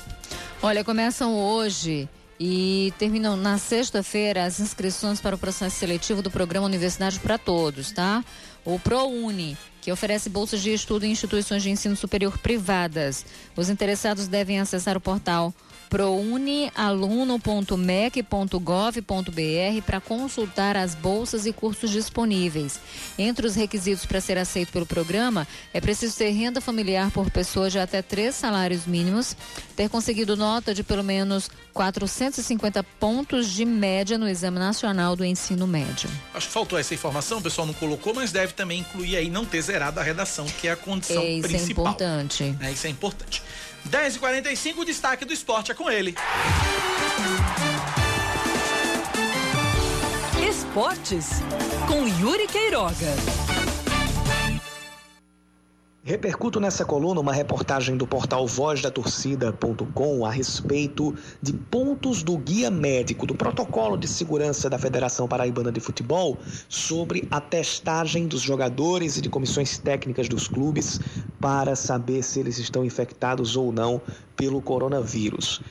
Olha, começam hoje e terminam na sexta-feira as inscrições para o processo seletivo do programa Universidade para Todos, tá? O ProUni, que oferece bolsas de estudo em instituições de ensino superior privadas. Os interessados devem acessar o portal prounialuno.mec.gov.br para consultar as bolsas e cursos disponíveis. Entre os requisitos para ser aceito pelo programa, é preciso ter renda familiar por pessoa de até três salários mínimos, ter conseguido nota de pelo menos 450 pontos de média no Exame Nacional do Ensino Médio. Acho que faltou essa informação, o pessoal não colocou, mas deve também incluir aí não ter zerado a redação, que é a condição é, isso principal. É importante. É, isso é importante. 10h45, o destaque do esporte é com ele. Esportes, com Yuri Queiroga. Repercuto nessa coluna uma reportagem do portal vozdatorcida.com a respeito de pontos do guia médico do protocolo de segurança da Federação Paraibana de Futebol sobre a testagem dos jogadores e de comissões técnicas dos clubes para saber se eles estão infectados ou não pelo coronavírus.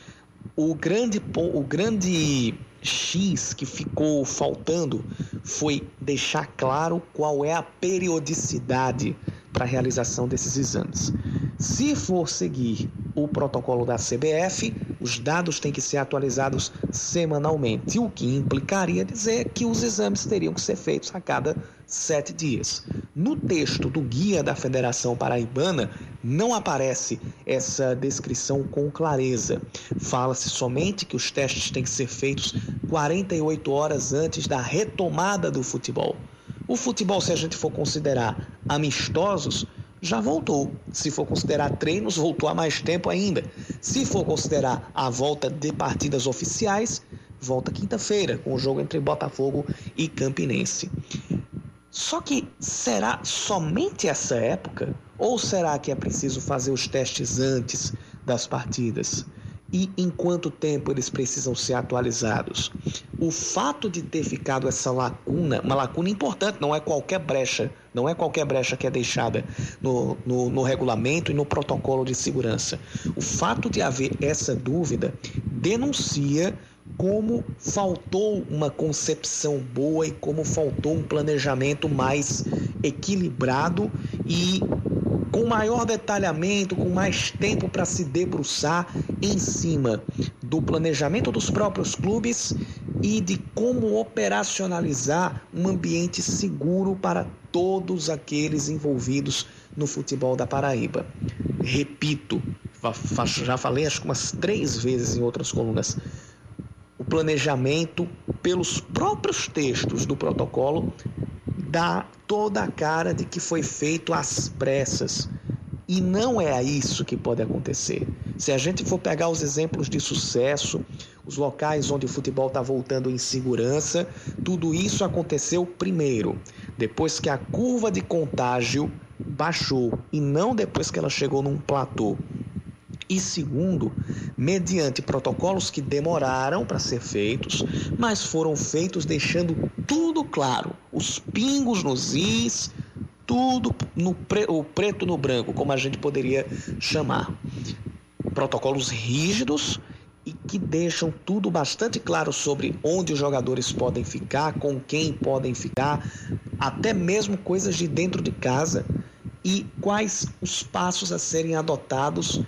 O grande, o grande X que ficou faltando foi deixar claro qual é a periodicidade para a realização desses exames. Se for seguir o protocolo da CBF, os dados têm que ser atualizados semanalmente, o que implicaria dizer que os exames teriam que ser feitos a cada sete dias. No texto do guia da Federação Paraibana, não aparece essa descrição com clareza. Fala-se somente que os testes têm que ser feitos 48 horas antes da retomada do futebol. O futebol, se a gente for considerar amistosos, já voltou. Se for considerar treinos, voltou há mais tempo ainda. Se for considerar a volta de partidas oficiais, volta quinta-feira, com o jogo entre Botafogo e Campinense. Só que será somente essa época? Ou será que é preciso fazer os testes antes das partidas? E em quanto tempo eles precisam ser atualizados. O fato de ter ficado essa lacuna, uma lacuna importante, não é qualquer brecha, não é qualquer brecha que é deixada no, no, no regulamento e no protocolo de segurança. O fato de haver essa dúvida denuncia como faltou uma concepção boa e como faltou um planejamento mais equilibrado e com maior detalhamento, com mais tempo para se debruçar em cima do planejamento dos próprios clubes e de como operacionalizar um ambiente seguro para todos aqueles envolvidos no futebol da Paraíba. Repito, já falei acho que umas três vezes em outras colunas. O planejamento, pelos próprios textos do protocolo, dá toda a cara de que foi feito às pressas. E não é isso que pode acontecer. Se a gente for pegar os exemplos de sucesso, os locais onde o futebol está voltando em segurança, tudo isso aconteceu primeiro, depois que a curva de contágio baixou e não depois que ela chegou num platô. E segundo, mediante protocolos que demoraram para ser feitos, mas foram feitos deixando tudo claro, os pingos nos is, tudo no pre, o preto no branco, como a gente poderia chamar. Protocolos rígidos e que deixam tudo bastante claro sobre onde os jogadores podem ficar, com quem podem ficar, até mesmo coisas de dentro de casa e quais os passos a serem adotados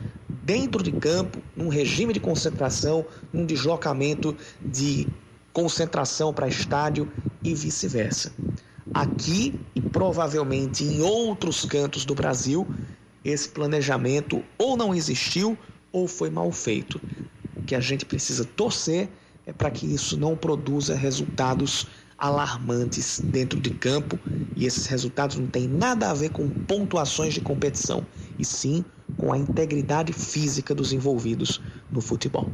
dentro de campo, num regime de concentração, num deslocamento de concentração para estádio e vice-versa. Aqui e provavelmente em outros cantos do Brasil, esse planejamento ou não existiu ou foi mal feito. O que a gente precisa torcer é para que isso não produza resultados alarmantes dentro de campo e esses resultados não têm nada a ver com pontuações de competição, e sim com a integridade física dos envolvidos no futebol.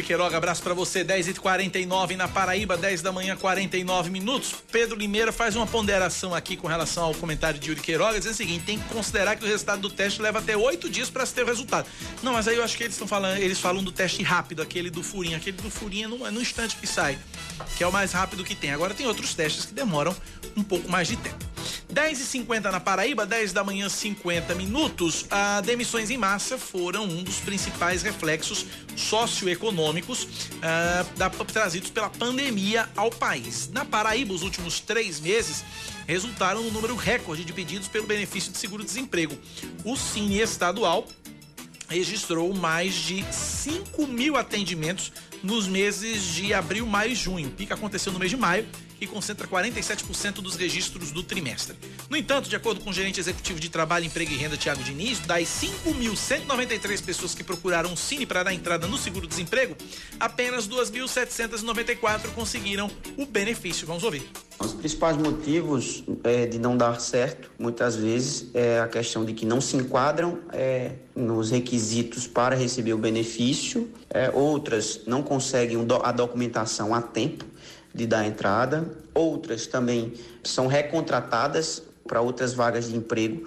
Yuri Queiroga, abraço para você. 10h49 na Paraíba, 10 da manhã, 49 minutos. Pedro Limeira faz uma ponderação aqui com relação ao comentário de Yuri Queiroga, dizendo o seguinte: tem que considerar que o resultado do teste leva até oito dias para se ter o resultado. Não, mas aí eu acho que eles estão falando, eles falam do teste rápido, aquele do furinho. Aquele do furinho é no, é no instante que sai, que é o mais rápido que tem. Agora tem outros testes que demoram um pouco mais de tempo. 10h50 na Paraíba, 10 da manhã, 50 minutos. A demissões em massa foram um dos principais reflexos socioeconômicos uh, da, trazidos pela pandemia ao país. Na Paraíba, os últimos três meses resultaram no número recorde de pedidos pelo benefício de seguro-desemprego. O Cine Estadual registrou mais de 5 mil atendimentos nos meses de abril, maio e junho. O pico aconteceu no mês de maio e concentra 47% dos registros do trimestre. No entanto, de acordo com o gerente executivo de Trabalho, Emprego e Renda, Tiago Diniz, das 5.193 pessoas que procuraram o Cine para dar entrada no seguro-desemprego, apenas 2.794 conseguiram o benefício. Vamos ouvir. Os principais motivos é, de não dar certo, muitas vezes, é a questão de que não se enquadram é, nos requisitos para receber o benefício, é, outras não conseguem a documentação a tempo de dar entrada, outras também são recontratadas para outras vagas de emprego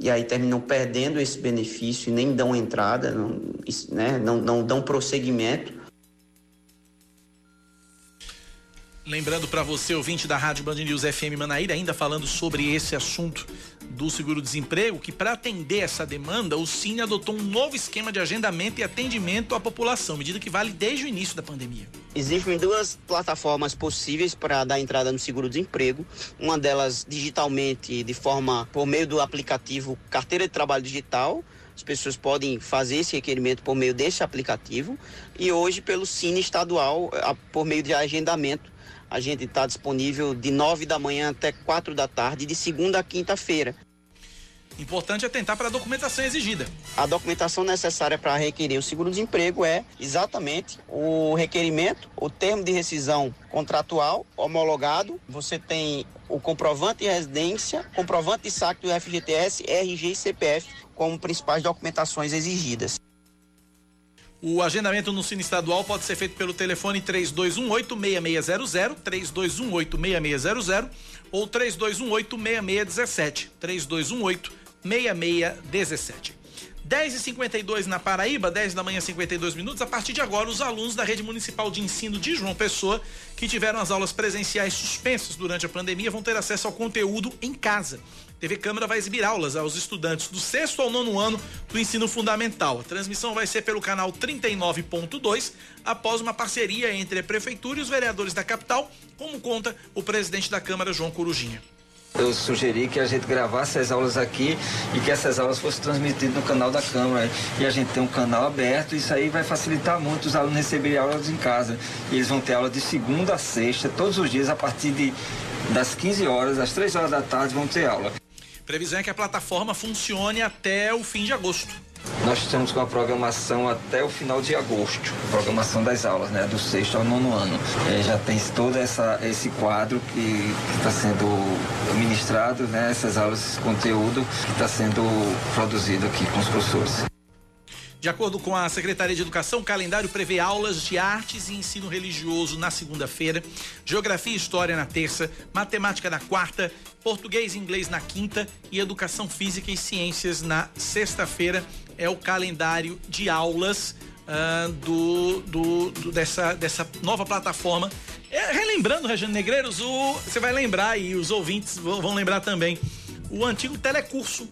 e aí terminam perdendo esse benefício e nem dão entrada, não, né, não, não dão prosseguimento. Lembrando para você, ouvinte da Rádio Band News FM Manaíra, ainda falando sobre esse assunto do seguro-desemprego, que para atender essa demanda, o Cine adotou um novo esquema de agendamento e atendimento à população, medida que vale desde o início da pandemia. Existem duas plataformas possíveis para dar entrada no seguro-desemprego. Uma delas digitalmente, de forma por meio do aplicativo Carteira de Trabalho Digital. As pessoas podem fazer esse requerimento por meio desse aplicativo e hoje pelo Cine Estadual por meio de agendamento a gente está disponível de 9 da manhã até 4 da tarde, de segunda a quinta-feira. Importante é tentar para a documentação exigida. A documentação necessária para requerer o seguro-desemprego é exatamente o requerimento, o termo de rescisão contratual homologado. Você tem o comprovante de residência, comprovante de saque do FGTS, RG e CPF como principais documentações exigidas. O agendamento no Cine Estadual pode ser feito pelo telefone 3218-6600, 3218-6600 ou 3218-6617, 3218-6617. 10 e 52 na Paraíba, 10 da manhã, 52 minutos. A partir de agora, os alunos da Rede Municipal de Ensino de João Pessoa, que tiveram as aulas presenciais suspensas durante a pandemia, vão ter acesso ao conteúdo em casa. TV Câmara vai exibir aulas aos estudantes do sexto ao nono ano do ensino fundamental. A transmissão vai ser pelo canal 39.2, após uma parceria entre a Prefeitura e os vereadores da capital, como conta o presidente da Câmara, João Corujinha. Eu sugeri que a gente gravasse as aulas aqui e que essas aulas fossem transmitidas no canal da Câmara. E a gente tem um canal aberto, isso aí vai facilitar muito os alunos receberem aulas em casa. E eles vão ter aula de segunda a sexta, todos os dias, a partir de, das 15 horas, às 3 horas da tarde, vão ter aula. Previsão é que a plataforma funcione até o fim de agosto. Nós estamos com a programação até o final de agosto, programação das aulas, né, do sexto ao nono ano. É, já tem todo essa, esse quadro que está sendo ministrado, né, essas aulas, esse conteúdo que está sendo produzido aqui com os professores. De acordo com a Secretaria de Educação, o calendário prevê aulas de artes e ensino religioso na segunda-feira, geografia e história na terça, matemática na quarta, português e inglês na quinta e educação física e ciências na sexta-feira. É o calendário de aulas uh, do, do, do, dessa, dessa nova plataforma. É, relembrando, Regiane Negreiros, o, você vai lembrar e os ouvintes vão lembrar também o antigo telecurso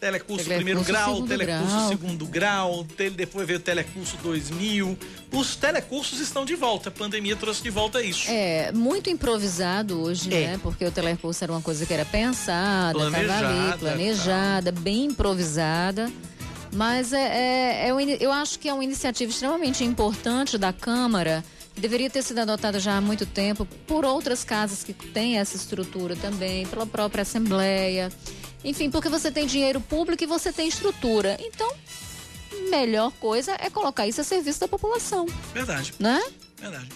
telecurso, telecurso primeiro grau, segundo telecurso grau. segundo grau, depois veio o telecurso 2000. Os telecursos estão de volta, a pandemia trouxe de volta isso. É, muito improvisado hoje, é. né? Porque o telecurso era uma coisa que era pensada, planejada, ali, planejada, tá. bem improvisada. Mas é, é, é, eu acho que é uma iniciativa extremamente importante da Câmara deveria ter sido adotada já há muito tempo por outras casas que têm essa estrutura também, pela própria Assembleia. Enfim, porque você tem dinheiro público e você tem estrutura. Então, melhor coisa é colocar isso a serviço da população. Verdade. Né? Verdade.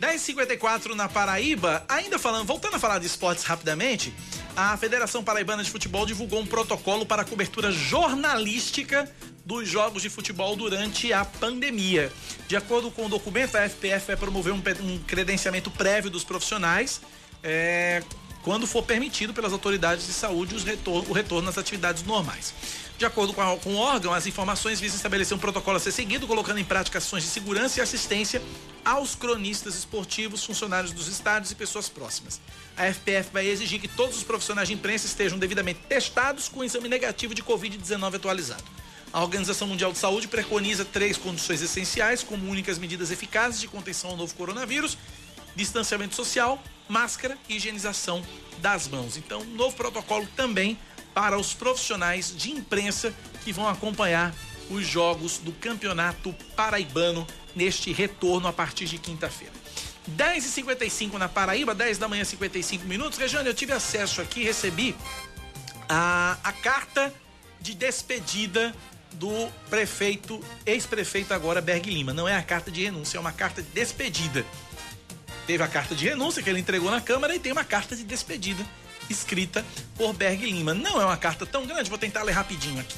10:54 na Paraíba. Ainda falando, voltando a falar de esportes rapidamente, a Federação Paraibana de Futebol divulgou um protocolo para a cobertura jornalística dos jogos de futebol durante a pandemia. De acordo com o documento, a FPF vai promover um, um credenciamento prévio dos profissionais. É, quando for permitido pelas autoridades de saúde retorno, o retorno às atividades normais. De acordo com, a, com, o órgão, as informações visam estabelecer um protocolo a ser seguido, colocando em prática ações de segurança e assistência aos cronistas esportivos, funcionários dos estádios e pessoas próximas. A FPF vai exigir que todos os profissionais de imprensa estejam devidamente testados com exame negativo de Covid-19 atualizado. A Organização Mundial de Saúde preconiza três condições essenciais como únicas medidas eficazes de contenção ao novo coronavírus: distanciamento social, máscara e higienização das mãos. Então, um novo protocolo também para os profissionais de imprensa que vão acompanhar os jogos do Campeonato Paraibano neste retorno a partir de quinta-feira. 10h55 na Paraíba, 10 da manhã, 55 minutos. Regiane, eu tive acesso aqui, recebi a, a carta de despedida do prefeito, ex-prefeito agora Berg Lima. Não é a carta de renúncia, é uma carta de despedida. Teve a carta de renúncia que ele entregou na Câmara e tem uma carta de despedida escrita por Berg Lima. Não é uma carta tão grande, vou tentar ler rapidinho aqui.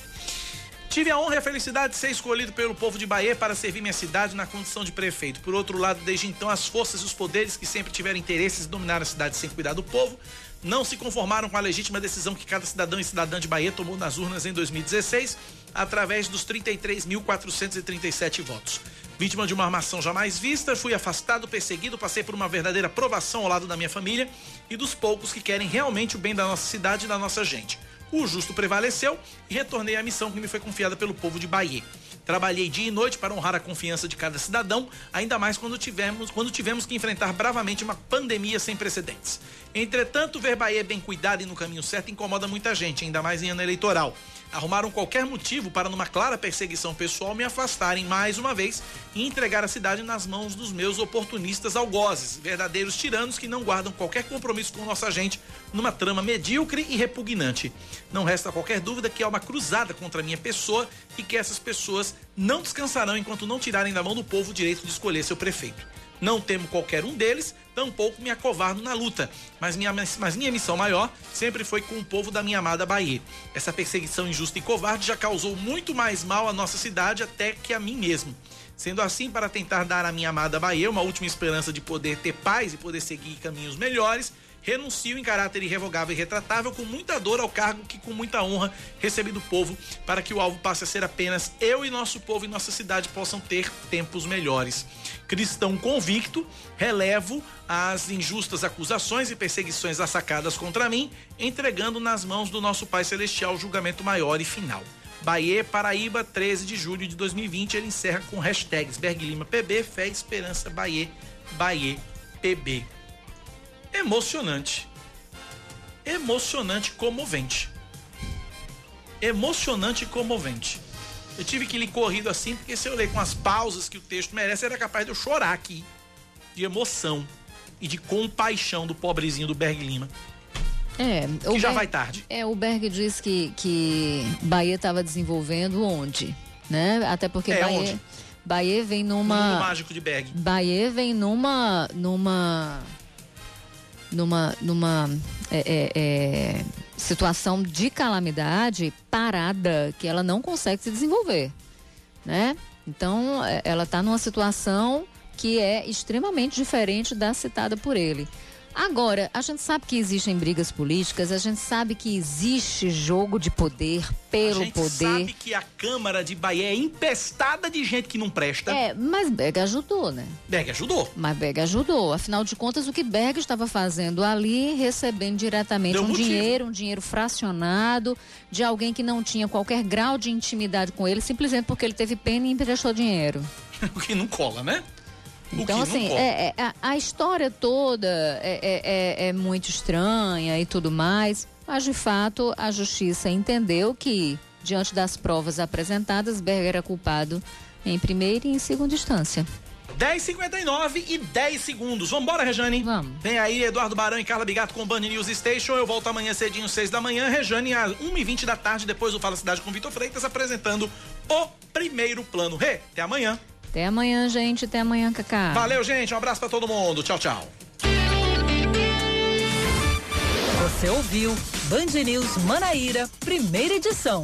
Tive a honra e a felicidade de ser escolhido pelo povo de Bahia para servir minha cidade na condição de prefeito. Por outro lado, desde então, as forças e os poderes que sempre tiveram interesses em dominar a cidade sem cuidar do povo não se conformaram com a legítima decisão que cada cidadão e cidadã de Bahia tomou nas urnas em 2016, através dos 33.437 votos. Vítima de uma armação jamais vista, fui afastado, perseguido, passei por uma verdadeira provação ao lado da minha família e dos poucos que querem realmente o bem da nossa cidade e da nossa gente. O justo prevaleceu e retornei à missão que me foi confiada pelo povo de Bahia. Trabalhei dia e noite para honrar a confiança de cada cidadão, ainda mais quando tivemos, quando tivemos que enfrentar bravamente uma pandemia sem precedentes. Entretanto, ver Bahia bem cuidada e no caminho certo incomoda muita gente, ainda mais em ano eleitoral. Arrumaram qualquer motivo para, numa clara perseguição pessoal, me afastarem mais uma vez e entregar a cidade nas mãos dos meus oportunistas algozes, verdadeiros tiranos que não guardam qualquer compromisso com nossa gente numa trama medíocre e repugnante. Não resta qualquer dúvida que há uma cruzada contra a minha pessoa e que essas pessoas não descansarão enquanto não tirarem da mão do povo o direito de escolher seu prefeito. Não temo qualquer um deles, tampouco me acovardo na luta, mas minha, mas minha missão maior sempre foi com o povo da minha amada Bahia. Essa perseguição injusta e covarde já causou muito mais mal à nossa cidade até que a mim mesmo. Sendo assim, para tentar dar à minha amada Bahia uma última esperança de poder ter paz e poder seguir caminhos melhores, renuncio em caráter irrevogável e retratável com muita dor ao cargo que com muita honra recebi do povo para que o alvo passe a ser apenas eu e nosso povo e nossa cidade possam ter tempos melhores. Cristão convicto, relevo as injustas acusações e perseguições assacadas contra mim, entregando nas mãos do nosso Pai Celestial o julgamento maior e final. Bahia, Paraíba, 13 de julho de 2020. Ele encerra com hashtags Berg Lima PB, Fé Esperança Bahia, Bahia PB emocionante. emocionante comovente. Emocionante e comovente. Eu tive que ler corrido assim, porque se eu ler com as pausas que o texto merece, era capaz de eu chorar aqui. De emoção e de compaixão do pobrezinho do Berg Lima. É, que já Berg, vai tarde. É, o Berg diz que, que Bahia estava desenvolvendo onde? Né? Até porque É, Bahia, onde? Bahia vem No mundo numa. mágico de Berg. Bahia vem numa. numa. Numa. numa. é, é, é, situação de calamidade parada que ela não consegue se desenvolver. Né? Então, é, ela está numa situação que é extremamente diferente da citada por ele. Agora, a gente sabe que existem brigas políticas, a gente sabe que existe jogo de poder pelo a gente poder. sabe que a Câmara de Bahia é empestada de gente que não presta. É, mas Berg ajudou, né? Berg ajudou. Mas Berg ajudou. Afinal de contas, o que Berg estava fazendo ali, recebendo diretamente Deu um motivo. dinheiro, um dinheiro fracionado de alguém que não tinha qualquer grau de intimidade com ele, simplesmente porque ele teve pena e emprestou dinheiro. o que não cola, né? Então, assim, é- é- a, a história toda é, é- é- é muito estranha e tudo mais, mas de fato a justiça entendeu que, diante das provas apresentadas, Berger era culpado em primeira e em segunda instância. 10h59 e 10 segundos. Vambora, Rejane? Vamos. Vem aí Eduardo Barão e Carla Bigato com o Band News Station. Eu volto amanhã cedinho, 6 da manhã. Rejane, às 1h20 da tarde, depois do Fala Cidade com Vitor Freitas, apresentando o primeiro plano. Rê, até amanhã. Até amanhã, gente. Até amanhã, Cacá. Valeu, gente. Um abraço pra todo mundo. Tchau, tchau. Você ouviu Band News Manaíra, primeira edição.